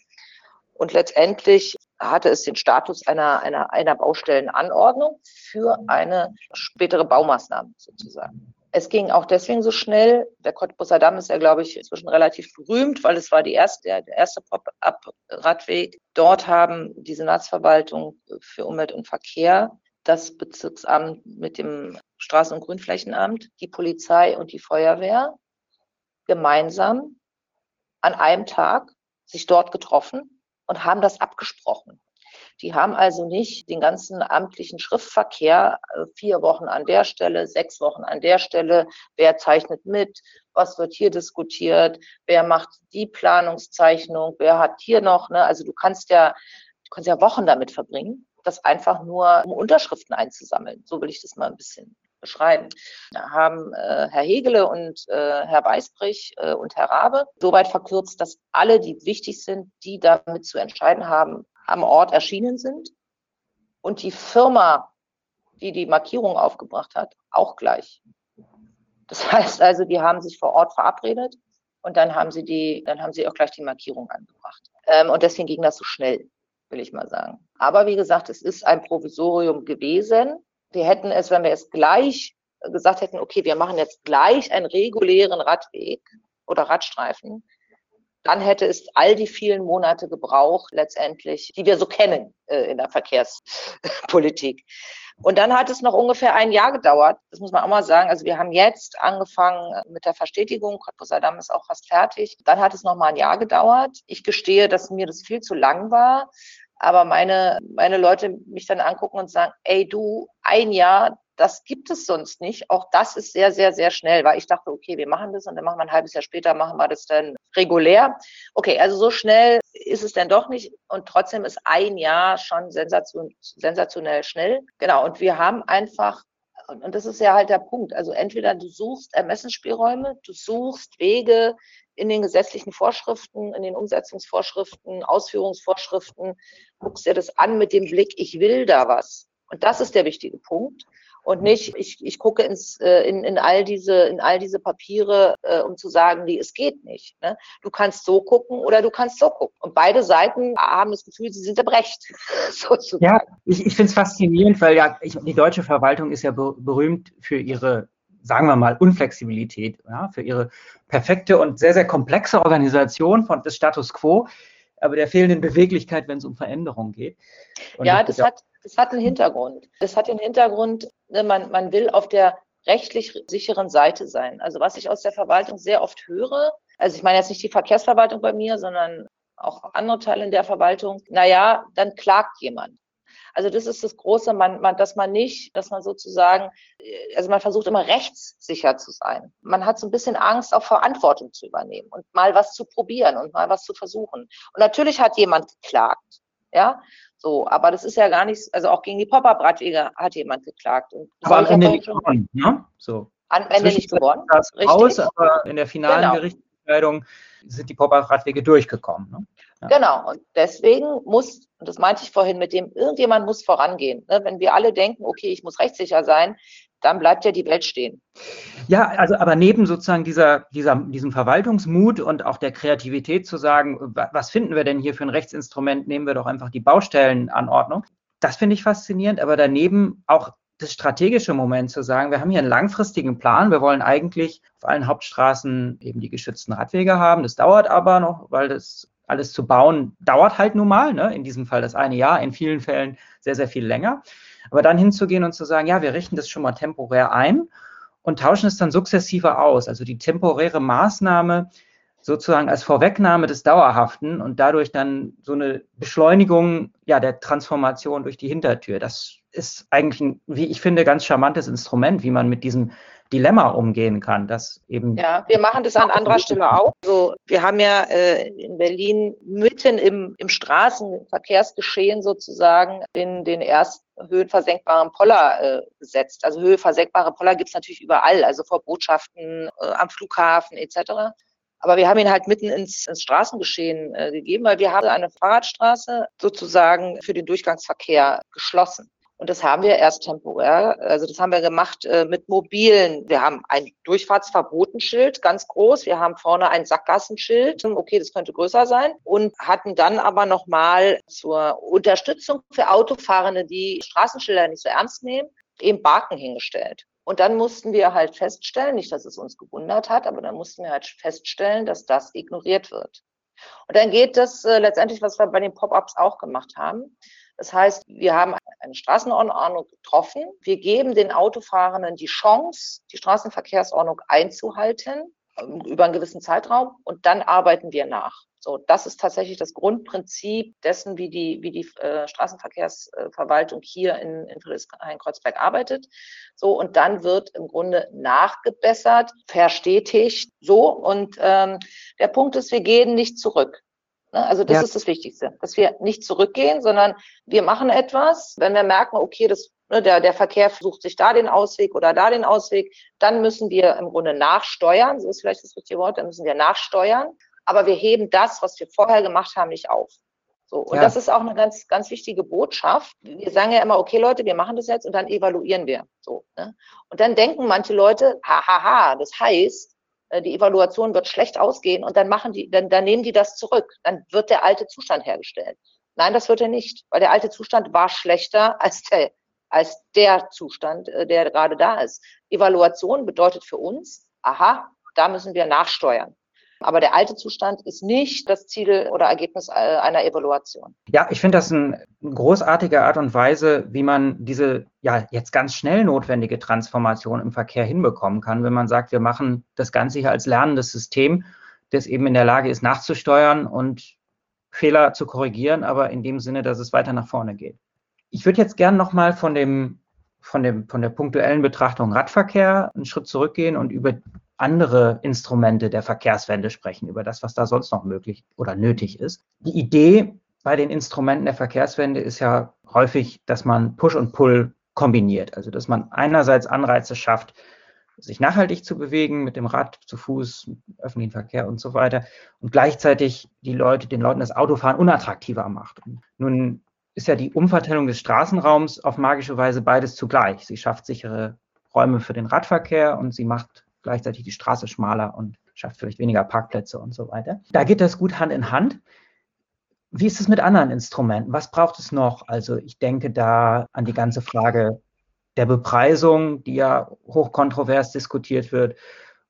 Und letztendlich hatte es den Status einer, einer, einer Baustellenanordnung für eine spätere Baumaßnahme sozusagen. Es ging auch deswegen so schnell. Der Cottbusser Damm ist ja, glaube ich, inzwischen relativ berühmt, weil es war die erste, der, der erste Pop-up-Radweg. Dort haben die Senatsverwaltung für Umwelt und Verkehr das Bezirksamt mit dem Straßen- und Grünflächenamt, die Polizei und die Feuerwehr gemeinsam an einem Tag sich dort getroffen und haben das abgesprochen. Die haben also nicht den ganzen amtlichen Schriftverkehr, äh, vier Wochen an der Stelle, sechs Wochen an der Stelle, wer zeichnet mit, was wird hier diskutiert, wer macht die Planungszeichnung, wer hat hier noch, ne? also du kannst ja, du kannst ja Wochen damit verbringen das einfach nur, um Unterschriften einzusammeln. So will ich das mal ein bisschen beschreiben. Da haben äh, Herr Hegele und äh, Herr Weißbrich äh, und Herr Rabe soweit verkürzt, dass alle, die wichtig sind, die damit zu entscheiden haben, am Ort erschienen sind. Und die Firma, die die Markierung aufgebracht hat, auch gleich. Das heißt also, die haben sich vor Ort verabredet und dann haben sie die, dann haben sie auch gleich die Markierung angebracht. Ähm, und deswegen ging das so schnell will ich mal sagen. Aber wie gesagt, es ist ein Provisorium gewesen. Wir hätten es, wenn wir es gleich gesagt hätten, okay, wir machen jetzt gleich einen regulären Radweg oder Radstreifen, dann hätte es all die vielen Monate gebraucht, letztendlich, die wir so kennen äh, in der Verkehrspolitik. Und dann hat es noch ungefähr ein Jahr gedauert. Das muss man auch mal sagen. Also wir haben jetzt angefangen mit der Verstetigung. Cottbus-Adam ist auch fast fertig. Dann hat es noch mal ein Jahr gedauert. Ich gestehe, dass mir das viel zu lang war. Aber meine, meine Leute mich dann angucken und sagen, ey du, ein Jahr, das gibt es sonst nicht. Auch das ist sehr, sehr, sehr schnell, weil ich dachte, okay, wir machen das und dann machen wir ein halbes Jahr später, machen wir das dann regulär. Okay, also so schnell ist es denn doch nicht und trotzdem ist ein Jahr schon sensation, sensationell schnell. Genau, und wir haben einfach und das ist ja halt der Punkt. Also entweder du suchst Ermessensspielräume, du suchst Wege in den gesetzlichen Vorschriften, in den Umsetzungsvorschriften, Ausführungsvorschriften, guckst dir das an mit dem Blick, ich will da was. Und das ist der wichtige Punkt und nicht, ich, ich gucke ins, äh, in, in, all diese, in all diese Papiere, äh, um zu sagen, wie es geht nicht. Ne? Du kannst so gucken oder du kannst so gucken. Und beide Seiten haben das Gefühl, sie sind im Recht. ja, ich, ich finde es faszinierend, weil ja ich, die deutsche Verwaltung ist ja berühmt für ihre sagen wir mal, Unflexibilität, ja, für ihre perfekte und sehr, sehr komplexe Organisation von, des Status quo, aber der fehlenden Beweglichkeit, wenn es um Veränderung geht. Und ja, das, das hat, das hat einen Hintergrund. Das hat den Hintergrund, ne, man, man will auf der rechtlich sicheren Seite sein. Also was ich aus der Verwaltung sehr oft höre, also ich meine jetzt nicht die Verkehrsverwaltung bei mir, sondern auch andere Teile in der Verwaltung, naja, dann klagt jemand. Also das ist das Große, man, man, dass man nicht, dass man sozusagen, äh, also man versucht immer rechtssicher zu sein. Man hat so ein bisschen Angst, auch Verantwortung zu übernehmen und mal was zu probieren und mal was zu versuchen. Und natürlich hat jemand geklagt. Ja, so, aber das ist ja gar nichts, also auch gegen die Pop-Up-Radwege hat jemand geklagt. Und aber am Ende nicht gewonnen, ne? So. Am Ende nicht gewonnen. Das raus, aber in der finalen genau. Gerichtsentscheidung sind die Pop-Up-Radwege durchgekommen. Ne? Ja. Genau, und deswegen muss, und das meinte ich vorhin mit dem, irgendjemand muss vorangehen. Ne? Wenn wir alle denken, okay, ich muss rechtssicher sein, dann bleibt ja die Welt stehen. Ja, also aber neben sozusagen dieser, dieser, diesem Verwaltungsmut und auch der Kreativität zu sagen, was finden wir denn hier für ein Rechtsinstrument, nehmen wir doch einfach die Baustellenanordnung. Das finde ich faszinierend, aber daneben auch das strategische Moment zu sagen, wir haben hier einen langfristigen Plan, wir wollen eigentlich auf allen Hauptstraßen eben die geschützten Radwege haben. Das dauert aber noch, weil das alles zu bauen dauert halt nun mal, ne? in diesem Fall das eine Jahr, in vielen Fällen sehr, sehr viel länger. Aber dann hinzugehen und zu sagen, ja, wir richten das schon mal temporär ein und tauschen es dann sukzessive aus. Also die temporäre Maßnahme sozusagen als Vorwegnahme des Dauerhaften und dadurch dann so eine Beschleunigung ja, der Transformation durch die Hintertür. Das ist eigentlich ein, wie ich finde, ganz charmantes Instrument, wie man mit diesem Dilemma umgehen kann. Dass eben ja, wir machen das an anderer Stelle auch. Also wir haben ja äh, in Berlin mitten im, im Straßenverkehrsgeschehen sozusagen den, den ersten höhenversenkbaren Poller äh, gesetzt. Also höhenversenkbare Poller gibt es natürlich überall, also vor Botschaften, äh, am Flughafen etc. Aber wir haben ihn halt mitten ins, ins Straßengeschehen äh, gegeben, weil wir haben eine Fahrradstraße sozusagen für den Durchgangsverkehr geschlossen. Und das haben wir erst temporär, also das haben wir gemacht äh, mit mobilen. Wir haben ein Durchfahrtsverbotenschild, ganz groß. Wir haben vorne ein Sackgassenschild. Okay, das könnte größer sein. Und hatten dann aber nochmal zur Unterstützung für Autofahrende, die Straßenschilder nicht so ernst nehmen, eben Barken hingestellt. Und dann mussten wir halt feststellen, nicht, dass es uns gewundert hat, aber dann mussten wir halt feststellen, dass das ignoriert wird. Und dann geht das äh, letztendlich, was wir bei den Pop-ups auch gemacht haben. Das heißt, wir haben eine Straßenordnung getroffen. Wir geben den Autofahrenden die Chance, die Straßenverkehrsordnung einzuhalten über einen gewissen Zeitraum und dann arbeiten wir nach. So, das ist tatsächlich das Grundprinzip dessen, wie die, wie die äh, Straßenverkehrsverwaltung hier in, in Friedrichshain-Kreuzberg arbeitet. So, und dann wird im Grunde nachgebessert, verstetigt. So, und ähm, der Punkt ist, wir gehen nicht zurück. Ne? Also das ja. ist das Wichtigste, dass wir nicht zurückgehen, sondern wir machen etwas. Wenn wir merken, okay, das, der, der Verkehr sucht sich da den Ausweg oder da den Ausweg, dann müssen wir im Grunde nachsteuern. So ist vielleicht das richtige Wort. Dann müssen wir nachsteuern. Aber wir heben das, was wir vorher gemacht haben, nicht auf. So, und ja. das ist auch eine ganz, ganz wichtige Botschaft. Wir sagen ja immer, okay, Leute, wir machen das jetzt und dann evaluieren wir. So, ne? Und dann denken manche Leute, hahaha, ha, ha, das heißt, äh, die Evaluation wird schlecht ausgehen und dann machen die, dann, dann nehmen die das zurück. Dann wird der alte Zustand hergestellt. Nein, das wird er nicht, weil der alte Zustand war schlechter als der, als der Zustand, äh, der gerade da ist. Evaluation bedeutet für uns, aha, da müssen wir nachsteuern. Aber der alte Zustand ist nicht das Ziel oder Ergebnis äh, einer Evaluation. Ja, ich finde das eine großartige Art und Weise, wie man diese ja jetzt ganz schnell notwendige Transformation im Verkehr hinbekommen kann, wenn man sagt, wir machen das Ganze hier als lernendes System, das eben in der Lage ist, nachzusteuern und Fehler zu korrigieren, aber in dem Sinne, dass es weiter nach vorne geht. Ich würde jetzt gerne nochmal von dem, von dem, von der punktuellen Betrachtung Radverkehr einen Schritt zurückgehen und über andere Instrumente der Verkehrswende sprechen, über das, was da sonst noch möglich oder nötig ist. Die Idee bei den Instrumenten der Verkehrswende ist ja häufig, dass man Push und Pull kombiniert. Also, dass man einerseits Anreize schafft, sich nachhaltig zu bewegen mit dem Rad, zu Fuß, öffentlichen Verkehr und so weiter und gleichzeitig die Leute, den Leuten das Autofahren unattraktiver macht. Nun ist ja die Umverteilung des Straßenraums auf magische Weise beides zugleich. Sie schafft sichere Räume für den Radverkehr und sie macht gleichzeitig die Straße schmaler und schafft vielleicht weniger Parkplätze und so weiter. Da geht das gut Hand in Hand. Wie ist es mit anderen Instrumenten? Was braucht es noch? Also ich denke da an die ganze Frage der Bepreisung, die ja hochkontrovers diskutiert wird.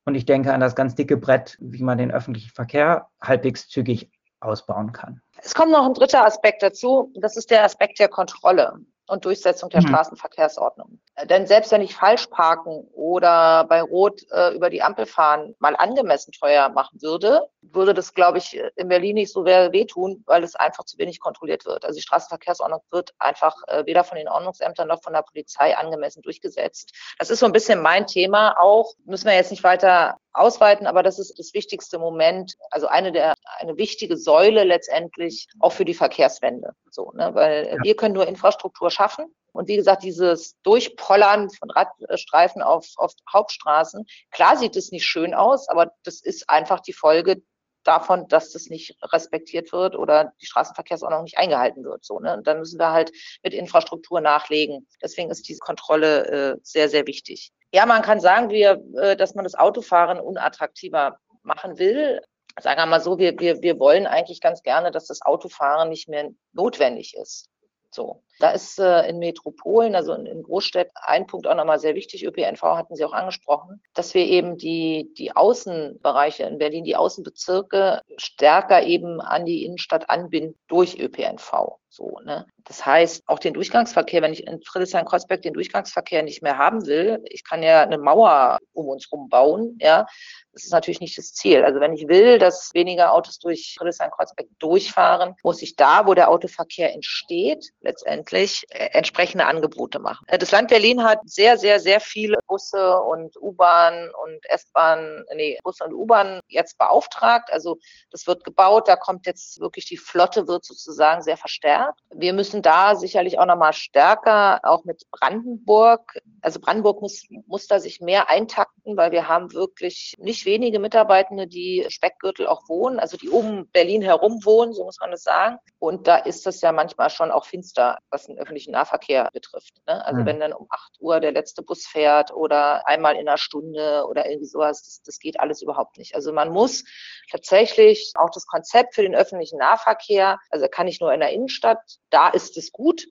Und ich denke an das ganz dicke Brett, wie man den öffentlichen Verkehr halbwegs zügig ausbauen kann. Es kommt noch ein dritter Aspekt dazu. Das ist der Aspekt der Kontrolle und Durchsetzung der mhm. Straßenverkehrsordnung. Denn selbst wenn ich falsch parken oder bei Rot äh, über die Ampel fahren mal angemessen teuer machen würde, würde das, glaube ich, in Berlin nicht so wehtun, weil es einfach zu wenig kontrolliert wird. Also die Straßenverkehrsordnung wird einfach äh, weder von den Ordnungsämtern noch von der Polizei angemessen durchgesetzt. Das ist so ein bisschen mein Thema auch. Müssen wir jetzt nicht weiter ausweiten, aber das ist das wichtigste Moment, also eine der eine wichtige Säule letztendlich auch für die Verkehrswende. So, ne? Weil ja. wir können nur Infrastruktur schaffen. Und wie gesagt, dieses Durchpollern von Radstreifen auf, auf Hauptstraßen, klar sieht es nicht schön aus, aber das ist einfach die Folge davon, dass das nicht respektiert wird oder die Straßenverkehrsordnung nicht eingehalten wird. So, ne? Und dann müssen wir halt mit Infrastruktur nachlegen. Deswegen ist diese Kontrolle äh, sehr, sehr wichtig. Ja, man kann sagen, wir, äh, dass man das Autofahren unattraktiver machen will. Sagen wir mal so, wir, wir, wir wollen eigentlich ganz gerne, dass das Autofahren nicht mehr notwendig ist. So. Da ist äh, in Metropolen, also in, in Großstädten, ein Punkt auch nochmal sehr wichtig. ÖPNV hatten Sie auch angesprochen, dass wir eben die, die Außenbereiche in Berlin, die Außenbezirke stärker eben an die Innenstadt anbinden durch ÖPNV. So, ne? Das heißt, auch den Durchgangsverkehr, wenn ich in Friedrichshain-Kreuzberg den Durchgangsverkehr nicht mehr haben will, ich kann ja eine Mauer um uns rum bauen, ja, das ist natürlich nicht das Ziel. Also wenn ich will, dass weniger Autos durch Friedrichshain-Kreuzberg durchfahren, muss ich da, wo der Autoverkehr entsteht, letztendlich äh, entsprechende Angebote machen. Das Land Berlin hat sehr, sehr, sehr viele Busse und U-Bahn und S-Bahn, nee, Busse und U-Bahn jetzt beauftragt. Also das wird gebaut, da kommt jetzt wirklich die Flotte wird sozusagen sehr verstärkt. Wir müssen da sicherlich auch nochmal stärker, auch mit Brandenburg, also Brandenburg muss, muss da sich mehr eintakten, weil wir haben wirklich nicht wenige Mitarbeitende, die Speckgürtel auch wohnen, also die um Berlin herum wohnen, so muss man das sagen. Und da ist es ja manchmal schon auch finster, was den öffentlichen Nahverkehr betrifft. Ne? Also mhm. wenn dann um 8 Uhr der letzte Bus fährt oder einmal in einer Stunde oder irgendwie sowas, das, das geht alles überhaupt nicht. Also man muss tatsächlich auch das Konzept für den öffentlichen Nahverkehr, also kann ich nur in der Innenstadt, da ist es gut,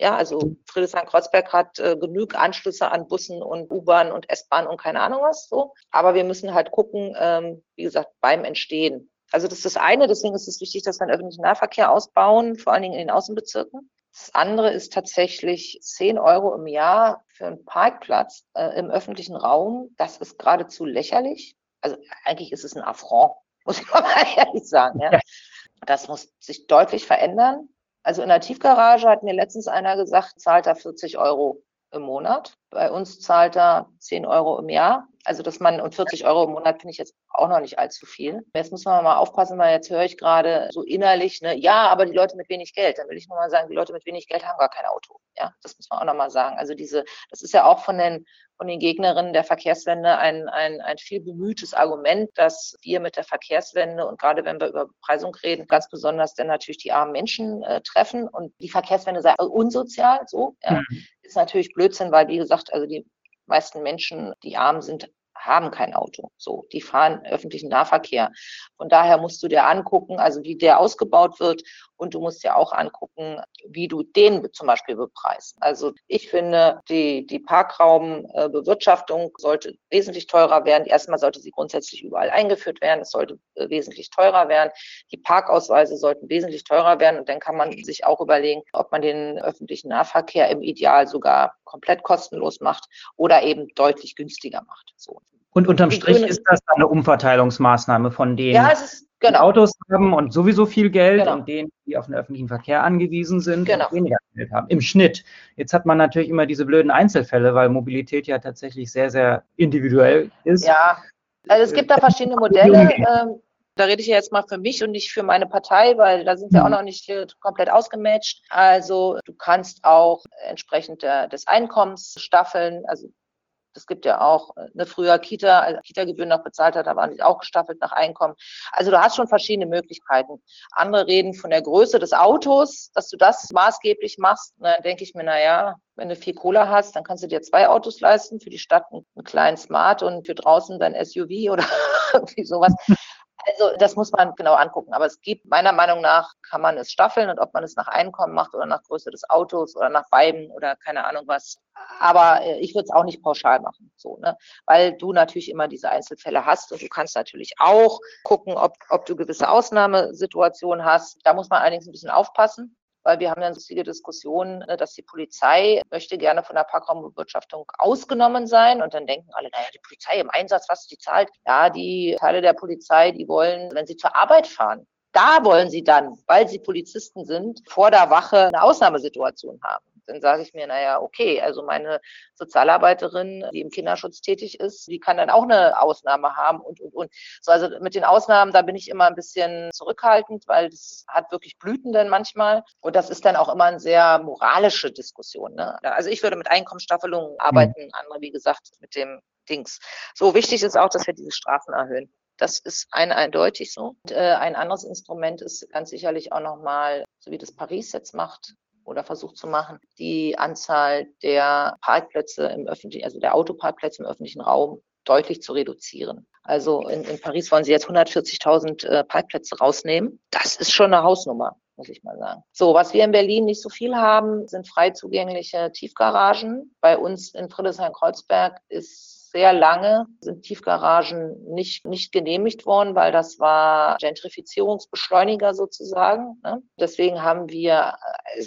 ja, also Friedrichshain-Kreuzberg hat äh, genug Anschlüsse an Bussen und U-Bahn und S-Bahn und keine Ahnung was so. Aber wir müssen halt gucken, ähm, wie gesagt, beim Entstehen. Also das ist das eine, deswegen ist es wichtig, dass wir den öffentlichen Nahverkehr ausbauen, vor allen Dingen in den Außenbezirken. Das andere ist tatsächlich 10 Euro im Jahr für einen Parkplatz äh, im öffentlichen Raum. Das ist geradezu lächerlich. Also eigentlich ist es ein Affront, muss ich mal ehrlich sagen. Ja. Das muss sich deutlich verändern. Also in der Tiefgarage hat mir letztens einer gesagt, zahlt er 40 Euro im Monat. Bei uns zahlt er 10 Euro im Jahr. Also dass man und 40 Euro im Monat finde ich jetzt auch noch nicht allzu viel. Jetzt muss man mal aufpassen, weil jetzt höre ich gerade so innerlich, ne, ja, aber die Leute mit wenig Geld. Dann will ich nur mal sagen, die Leute mit wenig Geld haben gar kein Auto. Ja, das muss man auch noch mal sagen. Also diese, das ist ja auch von den von den Gegnerinnen der Verkehrswende ein, ein, ein viel bemühtes Argument, dass wir mit der Verkehrswende und gerade wenn wir über Bepreisung reden, ganz besonders dann natürlich die armen Menschen äh, treffen und die Verkehrswende sei unsozial, so, ja, mhm. Ist natürlich Blödsinn, weil wie gesagt, also die meisten Menschen, die arm sind, haben kein Auto. So, die fahren öffentlichen Nahverkehr. Von daher musst du dir angucken, also wie der ausgebaut wird und du musst dir auch angucken, wie du den zum Beispiel bepreist. Also ich finde, die, die Parkraumbewirtschaftung sollte wesentlich teurer werden. Erstmal sollte sie grundsätzlich überall eingeführt werden. Es sollte äh, wesentlich teurer werden. Die Parkausweise sollten wesentlich teurer werden. Und dann kann man sich auch überlegen, ob man den öffentlichen Nahverkehr im Ideal sogar komplett kostenlos macht oder eben deutlich günstiger macht. So. Und unterm Strich ist das eine Umverteilungsmaßnahme von denen, ja, ist, genau. die Autos haben und sowieso viel Geld genau. und denen, die auf den öffentlichen Verkehr angewiesen sind genau. und weniger Geld haben. Im Schnitt. Jetzt hat man natürlich immer diese blöden Einzelfälle, weil Mobilität ja tatsächlich sehr, sehr individuell ist. Ja, also es gibt da verschiedene Modelle. Ähm, da rede ich jetzt mal für mich und nicht für meine Partei, weil da sind wir auch mhm. noch nicht komplett ausgematcht. Also du kannst auch entsprechend des Einkommens staffeln. Also es gibt ja auch eine früher Kita, also Kita-Gebühren noch bezahlt hat, da waren die auch gestaffelt nach Einkommen. Also du hast schon verschiedene Möglichkeiten. Andere reden von der Größe des Autos, dass du das maßgeblich machst. dann denke ich mir, na ja, wenn du viel Cola hast, dann kannst du dir zwei Autos leisten, für die Stadt einen kleinen Smart und für draußen dein SUV oder irgendwie sowas. Also das muss man genau angucken. Aber es gibt meiner Meinung nach, kann man es staffeln und ob man es nach Einkommen macht oder nach Größe des Autos oder nach beiden oder keine Ahnung was. Aber äh, ich würde es auch nicht pauschal machen, so, ne? Weil du natürlich immer diese Einzelfälle hast und du kannst natürlich auch gucken, ob, ob du gewisse Ausnahmesituationen hast. Da muss man allerdings ein bisschen aufpassen weil wir haben dann lustige Diskussionen, ne, dass die Polizei möchte gerne von der Parkraumbewirtschaftung ausgenommen sein und dann denken alle, naja, die Polizei im Einsatz, was die zahlt? Ja, die Teile der Polizei, die wollen, wenn sie zur Arbeit fahren, da wollen sie dann, weil sie Polizisten sind, vor der Wache eine Ausnahmesituation haben dann sage ich mir, naja, okay, also meine Sozialarbeiterin, die im Kinderschutz tätig ist, die kann dann auch eine Ausnahme haben und, und, und. So, also mit den Ausnahmen, da bin ich immer ein bisschen zurückhaltend, weil das hat wirklich Blüten dann manchmal. Und das ist dann auch immer eine sehr moralische Diskussion. Ne? Also ich würde mit Einkommensstaffelungen mhm. arbeiten, andere, wie gesagt, mit dem Dings. So wichtig ist auch, dass wir diese Strafen erhöhen. Das ist ein eindeutig so. Und, äh, ein anderes Instrument ist ganz sicherlich auch nochmal, so wie das Paris jetzt macht, oder versucht zu machen, die Anzahl der Parkplätze im öffentlichen, also der Autoparkplätze im öffentlichen Raum deutlich zu reduzieren. Also in, in Paris wollen sie jetzt 140.000 äh, Parkplätze rausnehmen. Das ist schon eine Hausnummer muss ich mal sagen. So, was wir in Berlin nicht so viel haben, sind frei zugängliche Tiefgaragen. Bei uns in Friedrichshain-Kreuzberg ist sehr lange sind Tiefgaragen nicht, nicht genehmigt worden, weil das war Gentrifizierungsbeschleuniger sozusagen. Ne? Deswegen haben wir,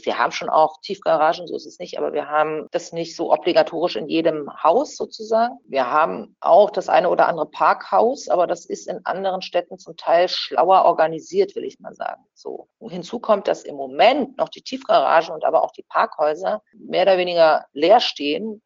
wir haben schon auch Tiefgaragen, so ist es nicht, aber wir haben das nicht so obligatorisch in jedem Haus sozusagen. Wir haben auch das eine oder andere Parkhaus, aber das ist in anderen Städten zum Teil schlauer organisiert, will ich mal sagen. So. Hinzu kommt, dass im Moment noch die Tiefgaragen und aber auch die Parkhäuser mehr oder weniger leer stehen,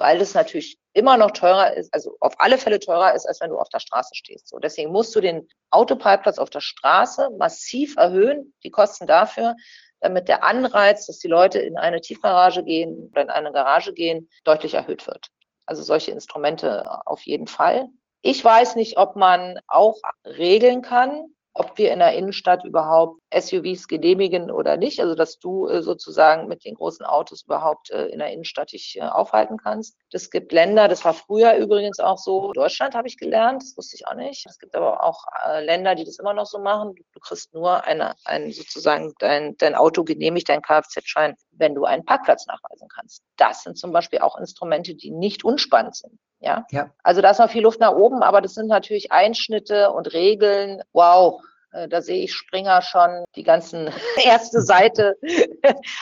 weil es natürlich immer noch teurer ist, also auf alle Fälle teurer ist, als wenn du auf der Straße stehst. So, deswegen musst du den Autoparkplatz auf der Straße massiv erhöhen, die Kosten dafür, damit der Anreiz, dass die Leute in eine Tiefgarage gehen oder in eine Garage gehen, deutlich erhöht wird. Also solche Instrumente auf jeden Fall. Ich weiß nicht, ob man auch regeln kann, ob wir in der Innenstadt überhaupt SUVs genehmigen oder nicht. Also dass du äh, sozusagen mit den großen Autos überhaupt äh, in der Innenstadt dich äh, aufhalten kannst. Es gibt Länder, das war früher übrigens auch so. Deutschland habe ich gelernt, das wusste ich auch nicht. Es gibt aber auch Länder, die das immer noch so machen. Du kriegst nur eine, ein, sozusagen dein, dein Auto genehmigt, dein Kfz-Schein, wenn du einen Parkplatz nachweisen kannst. Das sind zum Beispiel auch Instrumente, die nicht unspannend sind. Ja? ja. Also da ist noch viel Luft nach oben, aber das sind natürlich Einschnitte und Regeln. Wow, äh, da sehe ich Springer schon die ganzen erste Seite.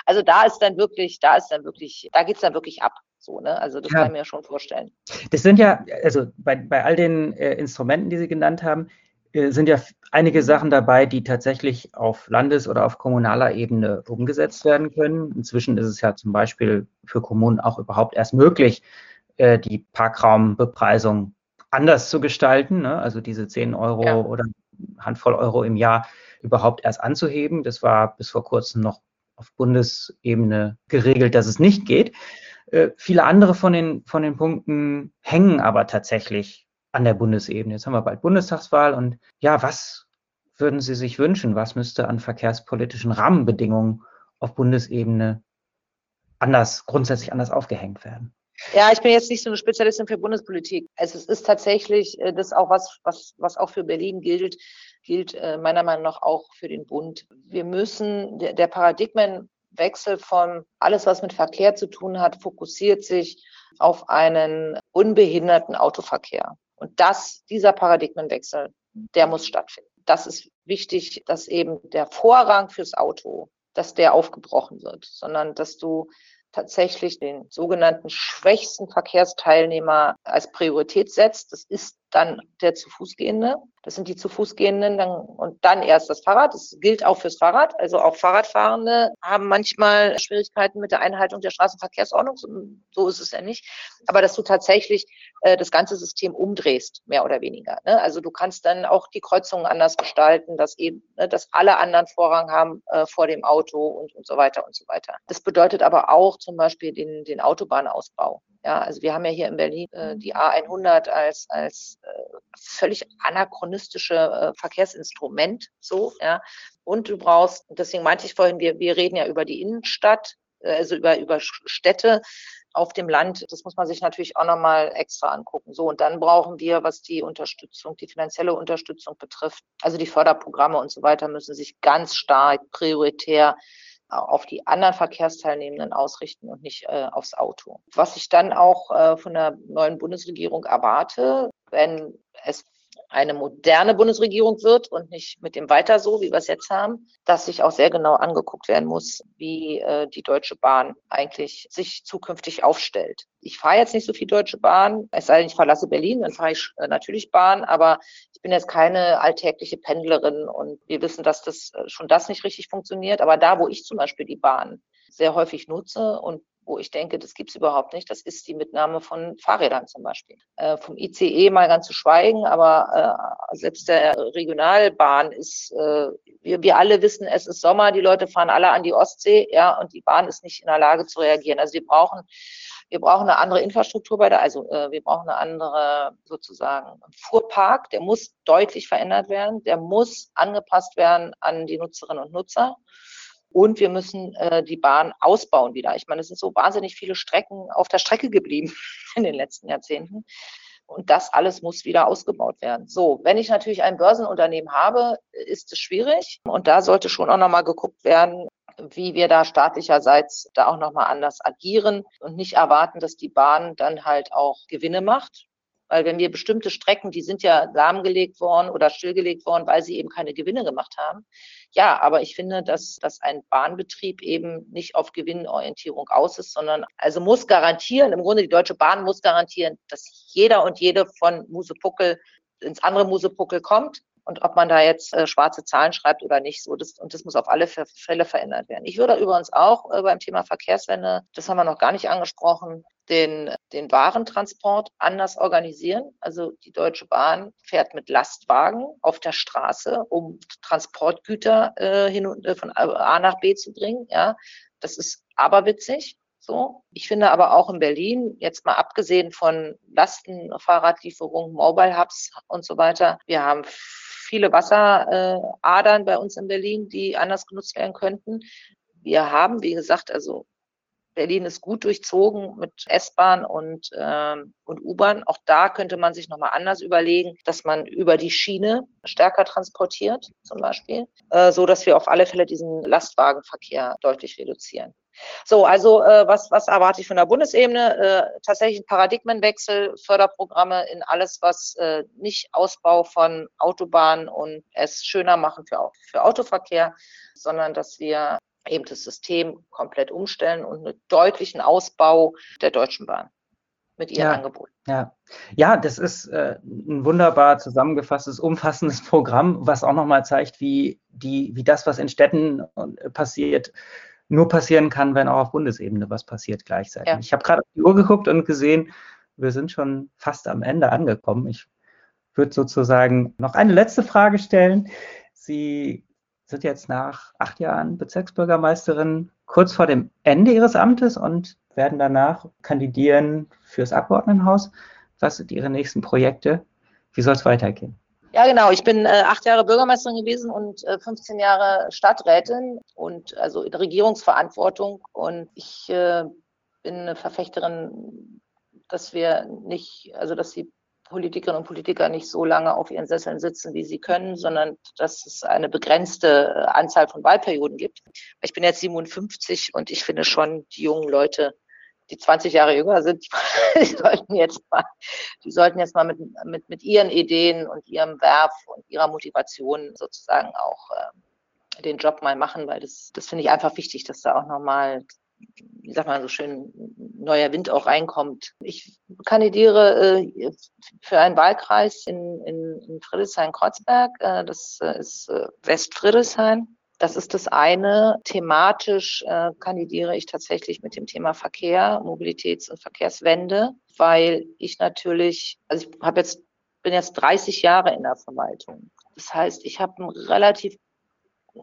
Also da ist dann wirklich, da ist dann wirklich, da geht's dann wirklich ab. So, ne? Also das ja. kann ich mir schon vorstellen. Das sind ja, also bei, bei all den äh, Instrumenten, die Sie genannt haben, äh, sind ja einige Sachen dabei, die tatsächlich auf Landes- oder auf kommunaler Ebene umgesetzt werden können. Inzwischen ist es ja zum Beispiel für Kommunen auch überhaupt erst möglich, äh, die Parkraumbepreisung anders zu gestalten, ne? also diese 10 Euro ja. oder Handvoll Euro im Jahr überhaupt erst anzuheben. Das war bis vor kurzem noch auf Bundesebene geregelt, dass es nicht geht. Äh, viele andere von den, von den Punkten hängen aber tatsächlich an der Bundesebene. Jetzt haben wir bald Bundestagswahl und ja, was würden Sie sich wünschen? Was müsste an verkehrspolitischen Rahmenbedingungen auf Bundesebene anders, grundsätzlich anders aufgehängt werden? Ja, ich bin jetzt nicht so eine Spezialistin für Bundespolitik. Also es ist tatsächlich äh, das auch was, was, was auch für Berlin gilt, gilt äh, meiner Meinung nach auch für den Bund. Wir müssen, der, der Paradigmen Wechsel von alles, was mit Verkehr zu tun hat, fokussiert sich auf einen unbehinderten Autoverkehr. Und das, dieser Paradigmenwechsel, der muss stattfinden. Das ist wichtig, dass eben der Vorrang fürs Auto, dass der aufgebrochen wird, sondern dass du tatsächlich den sogenannten schwächsten Verkehrsteilnehmer als Priorität setzt. Das ist dann der zu Fuß gehende. Das sind die zu Fuß gehenden dann, und dann erst das Fahrrad. Das gilt auch fürs Fahrrad. Also auch Fahrradfahrende haben manchmal Schwierigkeiten mit der Einhaltung der Straßenverkehrsordnung. So ist es ja nicht. Aber dass du tatsächlich äh, das ganze System umdrehst, mehr oder weniger. Ne? Also du kannst dann auch die Kreuzungen anders gestalten, dass eben, ne, dass alle anderen Vorrang haben äh, vor dem Auto und, und so weiter und so weiter. Das bedeutet aber auch zum Beispiel den, den Autobahnausbau. Ja, also wir haben ja hier in Berlin äh, die A100 als, als äh, völlig anachronistische äh, Verkehrsinstrument, so, ja. Und du brauchst, deswegen meinte ich vorhin, wir, wir reden ja über die Innenstadt, äh, also über, über Städte auf dem Land. Das muss man sich natürlich auch nochmal extra angucken. So, und dann brauchen wir, was die Unterstützung, die finanzielle Unterstützung betrifft, also die Förderprogramme und so weiter, müssen sich ganz stark prioritär auf die anderen Verkehrsteilnehmenden ausrichten und nicht äh, aufs Auto. Was ich dann auch äh, von der neuen Bundesregierung erwarte, wenn es eine moderne Bundesregierung wird und nicht mit dem weiter so, wie wir es jetzt haben, dass sich auch sehr genau angeguckt werden muss, wie äh, die Deutsche Bahn eigentlich sich zukünftig aufstellt. Ich fahre jetzt nicht so viel Deutsche Bahn, es sei denn, ich verlasse Berlin, dann fahre ich äh, natürlich Bahn, aber ich bin jetzt keine alltägliche Pendlerin und wir wissen, dass das äh, schon das nicht richtig funktioniert. Aber da, wo ich zum Beispiel die Bahn sehr häufig nutze und wo ich denke, das gibt's überhaupt nicht. Das ist die Mitnahme von Fahrrädern zum Beispiel. Äh, vom ICE mal ganz zu schweigen, aber äh, selbst der Regionalbahn ist, äh, wir, wir alle wissen, es ist Sommer, die Leute fahren alle an die Ostsee, ja, und die Bahn ist nicht in der Lage zu reagieren. Also wir brauchen wir brauchen eine andere Infrastruktur bei der, also äh, wir brauchen eine andere sozusagen Fuhrpark, der muss deutlich verändert werden, der muss angepasst werden an die Nutzerinnen und Nutzer. Und wir müssen äh, die Bahn ausbauen wieder. Ich meine, es sind so wahnsinnig viele Strecken auf der Strecke geblieben in den letzten Jahrzehnten. Und das alles muss wieder ausgebaut werden. So, wenn ich natürlich ein Börsenunternehmen habe, ist es schwierig. Und da sollte schon auch nochmal geguckt werden, wie wir da staatlicherseits da auch nochmal anders agieren und nicht erwarten, dass die Bahn dann halt auch Gewinne macht. Weil wenn wir bestimmte Strecken, die sind ja lahmgelegt worden oder stillgelegt worden, weil sie eben keine Gewinne gemacht haben. Ja, aber ich finde, dass, dass ein Bahnbetrieb eben nicht auf Gewinnorientierung aus ist, sondern also muss garantieren, im Grunde die Deutsche Bahn muss garantieren, dass jeder und jede von Musepuckel ins andere Musepuckel kommt und ob man da jetzt äh, schwarze Zahlen schreibt oder nicht. So, das, und das muss auf alle Fälle verändert werden. Ich würde übrigens auch äh, beim Thema Verkehrswende, das haben wir noch gar nicht angesprochen, den, den Warentransport anders organisieren. Also die Deutsche Bahn fährt mit Lastwagen auf der Straße, um Transportgüter äh, hin und, äh, von A nach B zu bringen. Ja, das ist aberwitzig. So. Ich finde aber auch in Berlin, jetzt mal abgesehen von Lastenfahrradlieferungen, Mobile Hubs und so weiter, wir haben viele Wasseradern bei uns in Berlin, die anders genutzt werden könnten. Wir haben, wie gesagt, also Berlin ist gut durchzogen mit S-Bahn und, ähm, und U-Bahn. Auch da könnte man sich nochmal anders überlegen, dass man über die Schiene stärker transportiert, zum Beispiel, äh, so dass wir auf alle Fälle diesen Lastwagenverkehr deutlich reduzieren. So, also äh, was, was erwarte ich von der Bundesebene? Äh, tatsächlich ein Paradigmenwechsel, Förderprogramme in alles, was äh, nicht Ausbau von Autobahnen und es schöner machen für, für Autoverkehr, sondern dass wir eben das System komplett umstellen und einen deutlichen Ausbau der Deutschen Bahn mit ihren ja, Angeboten. Ja. ja, das ist äh, ein wunderbar zusammengefasstes, umfassendes Programm, was auch nochmal zeigt, wie, die, wie das, was in Städten äh, passiert, nur passieren kann, wenn auch auf Bundesebene was passiert gleichzeitig. Ja. Ich habe gerade auf die Uhr geguckt und gesehen, wir sind schon fast am Ende angekommen. Ich würde sozusagen noch eine letzte Frage stellen. Sie sind jetzt nach acht Jahren Bezirksbürgermeisterin kurz vor dem Ende Ihres Amtes und werden danach kandidieren fürs Abgeordnetenhaus. Was sind Ihre nächsten Projekte? Wie soll es weitergehen? Ja, genau. Ich bin äh, acht Jahre Bürgermeisterin gewesen und äh, 15 Jahre Stadträtin und also in Regierungsverantwortung. Und ich äh, bin eine Verfechterin, dass wir nicht, also dass die Politikerinnen und Politiker nicht so lange auf ihren Sesseln sitzen, wie sie können, sondern dass es eine begrenzte äh, Anzahl von Wahlperioden gibt. Ich bin jetzt 57 und ich finde schon, die jungen Leute, die 20 Jahre jünger sind, die sollten jetzt mal, die sollten jetzt mal mit, mit, mit ihren Ideen und ihrem Werf und ihrer Motivation sozusagen auch äh, den Job mal machen, weil das, das finde ich einfach wichtig, dass da auch nochmal wie sagt man so schön, neuer Wind auch reinkommt. Ich kandidiere äh, für einen Wahlkreis in, in, in Friedrichshain-Kreuzberg. Äh, das äh, ist äh, Westfriedrichshain. Das ist das eine. Thematisch äh, kandidiere ich tatsächlich mit dem Thema Verkehr, Mobilitäts- und Verkehrswende, weil ich natürlich, also ich habe jetzt bin jetzt 30 Jahre in der Verwaltung. Das heißt, ich habe einen relativ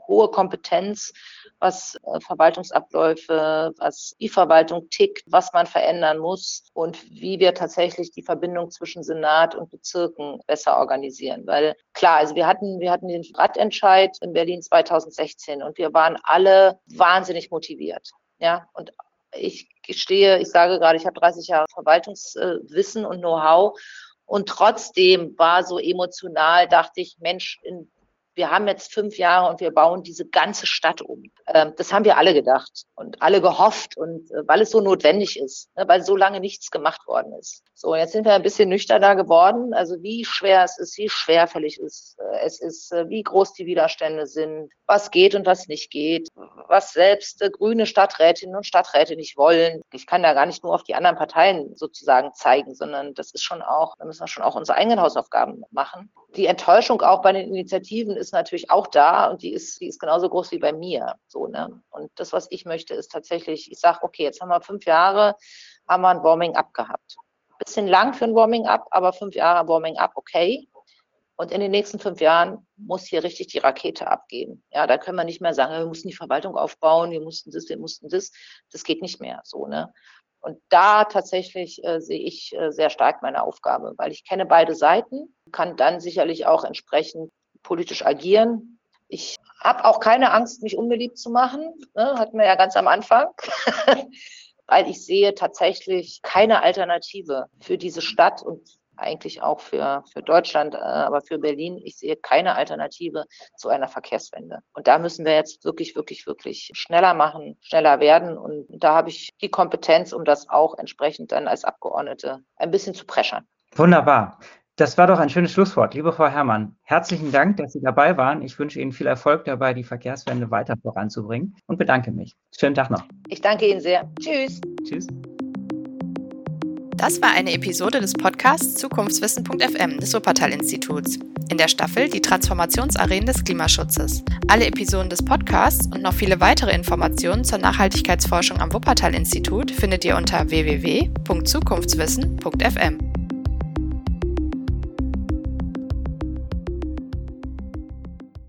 hohe Kompetenz, was äh, Verwaltungsabläufe, was die Verwaltung tickt, was man verändern muss und wie wir tatsächlich die Verbindung zwischen Senat und Bezirken besser organisieren. Weil klar, also wir hatten, wir hatten den Radentscheid in Berlin 2016 und wir waren alle wahnsinnig motiviert. Ja, und ich gestehe, ich sage gerade, ich habe 30 Jahre Verwaltungswissen und Know-how und trotzdem war so emotional, dachte ich, Mensch, in wir haben jetzt fünf Jahre und wir bauen diese ganze Stadt um. Ähm, das haben wir alle gedacht und alle gehofft und äh, weil es so notwendig ist, ne, weil so lange nichts gemacht worden ist. So, jetzt sind wir ein bisschen nüchterner geworden. Also wie schwer es ist, wie schwerfällig es, äh, es ist, äh, wie groß die Widerstände sind, was geht und was nicht geht, was selbst grüne Stadträtinnen und Stadträte nicht wollen. Ich kann da gar nicht nur auf die anderen Parteien sozusagen zeigen, sondern das ist schon auch, da müssen wir schon auch unsere eigenen Hausaufgaben machen. Die Enttäuschung auch bei den Initiativen ist natürlich auch da und die ist, die ist genauso groß wie bei mir. So, ne? Und das, was ich möchte, ist tatsächlich, ich sage, okay, jetzt haben wir fünf Jahre, haben wir ein Warming-up gehabt. Bisschen lang für ein Warming-up, aber fünf Jahre Warming-up, okay. Und in den nächsten fünf Jahren muss hier richtig die Rakete abgehen. Ja, da können wir nicht mehr sagen, wir mussten die Verwaltung aufbauen, wir mussten das, wir mussten das. Das geht nicht mehr so, ne? Und da tatsächlich äh, sehe ich äh, sehr stark meine Aufgabe, weil ich kenne beide Seiten, kann dann sicherlich auch entsprechend politisch agieren. Ich habe auch keine Angst, mich unbeliebt zu machen, ne, hatten wir ja ganz am Anfang, weil ich sehe tatsächlich keine Alternative für diese Stadt und eigentlich auch für, für Deutschland, äh, aber für Berlin. Ich sehe keine Alternative zu einer Verkehrswende. Und da müssen wir jetzt wirklich, wirklich, wirklich schneller machen, schneller werden. Und da habe ich die Kompetenz, um das auch entsprechend dann als Abgeordnete ein bisschen zu preschern. Wunderbar. Das war doch ein schönes Schlusswort. Liebe Frau Herrmann, herzlichen Dank, dass Sie dabei waren. Ich wünsche Ihnen viel Erfolg dabei, die Verkehrswende weiter voranzubringen und bedanke mich. Schönen Tag noch. Ich danke Ihnen sehr. Tschüss. Tschüss. Das war eine Episode des Podcasts Zukunftswissen.fm des Wuppertal-Instituts. In der Staffel die Transformationsarenen des Klimaschutzes. Alle Episoden des Podcasts und noch viele weitere Informationen zur Nachhaltigkeitsforschung am Wuppertal-Institut findet ihr unter www.zukunftswissen.fm.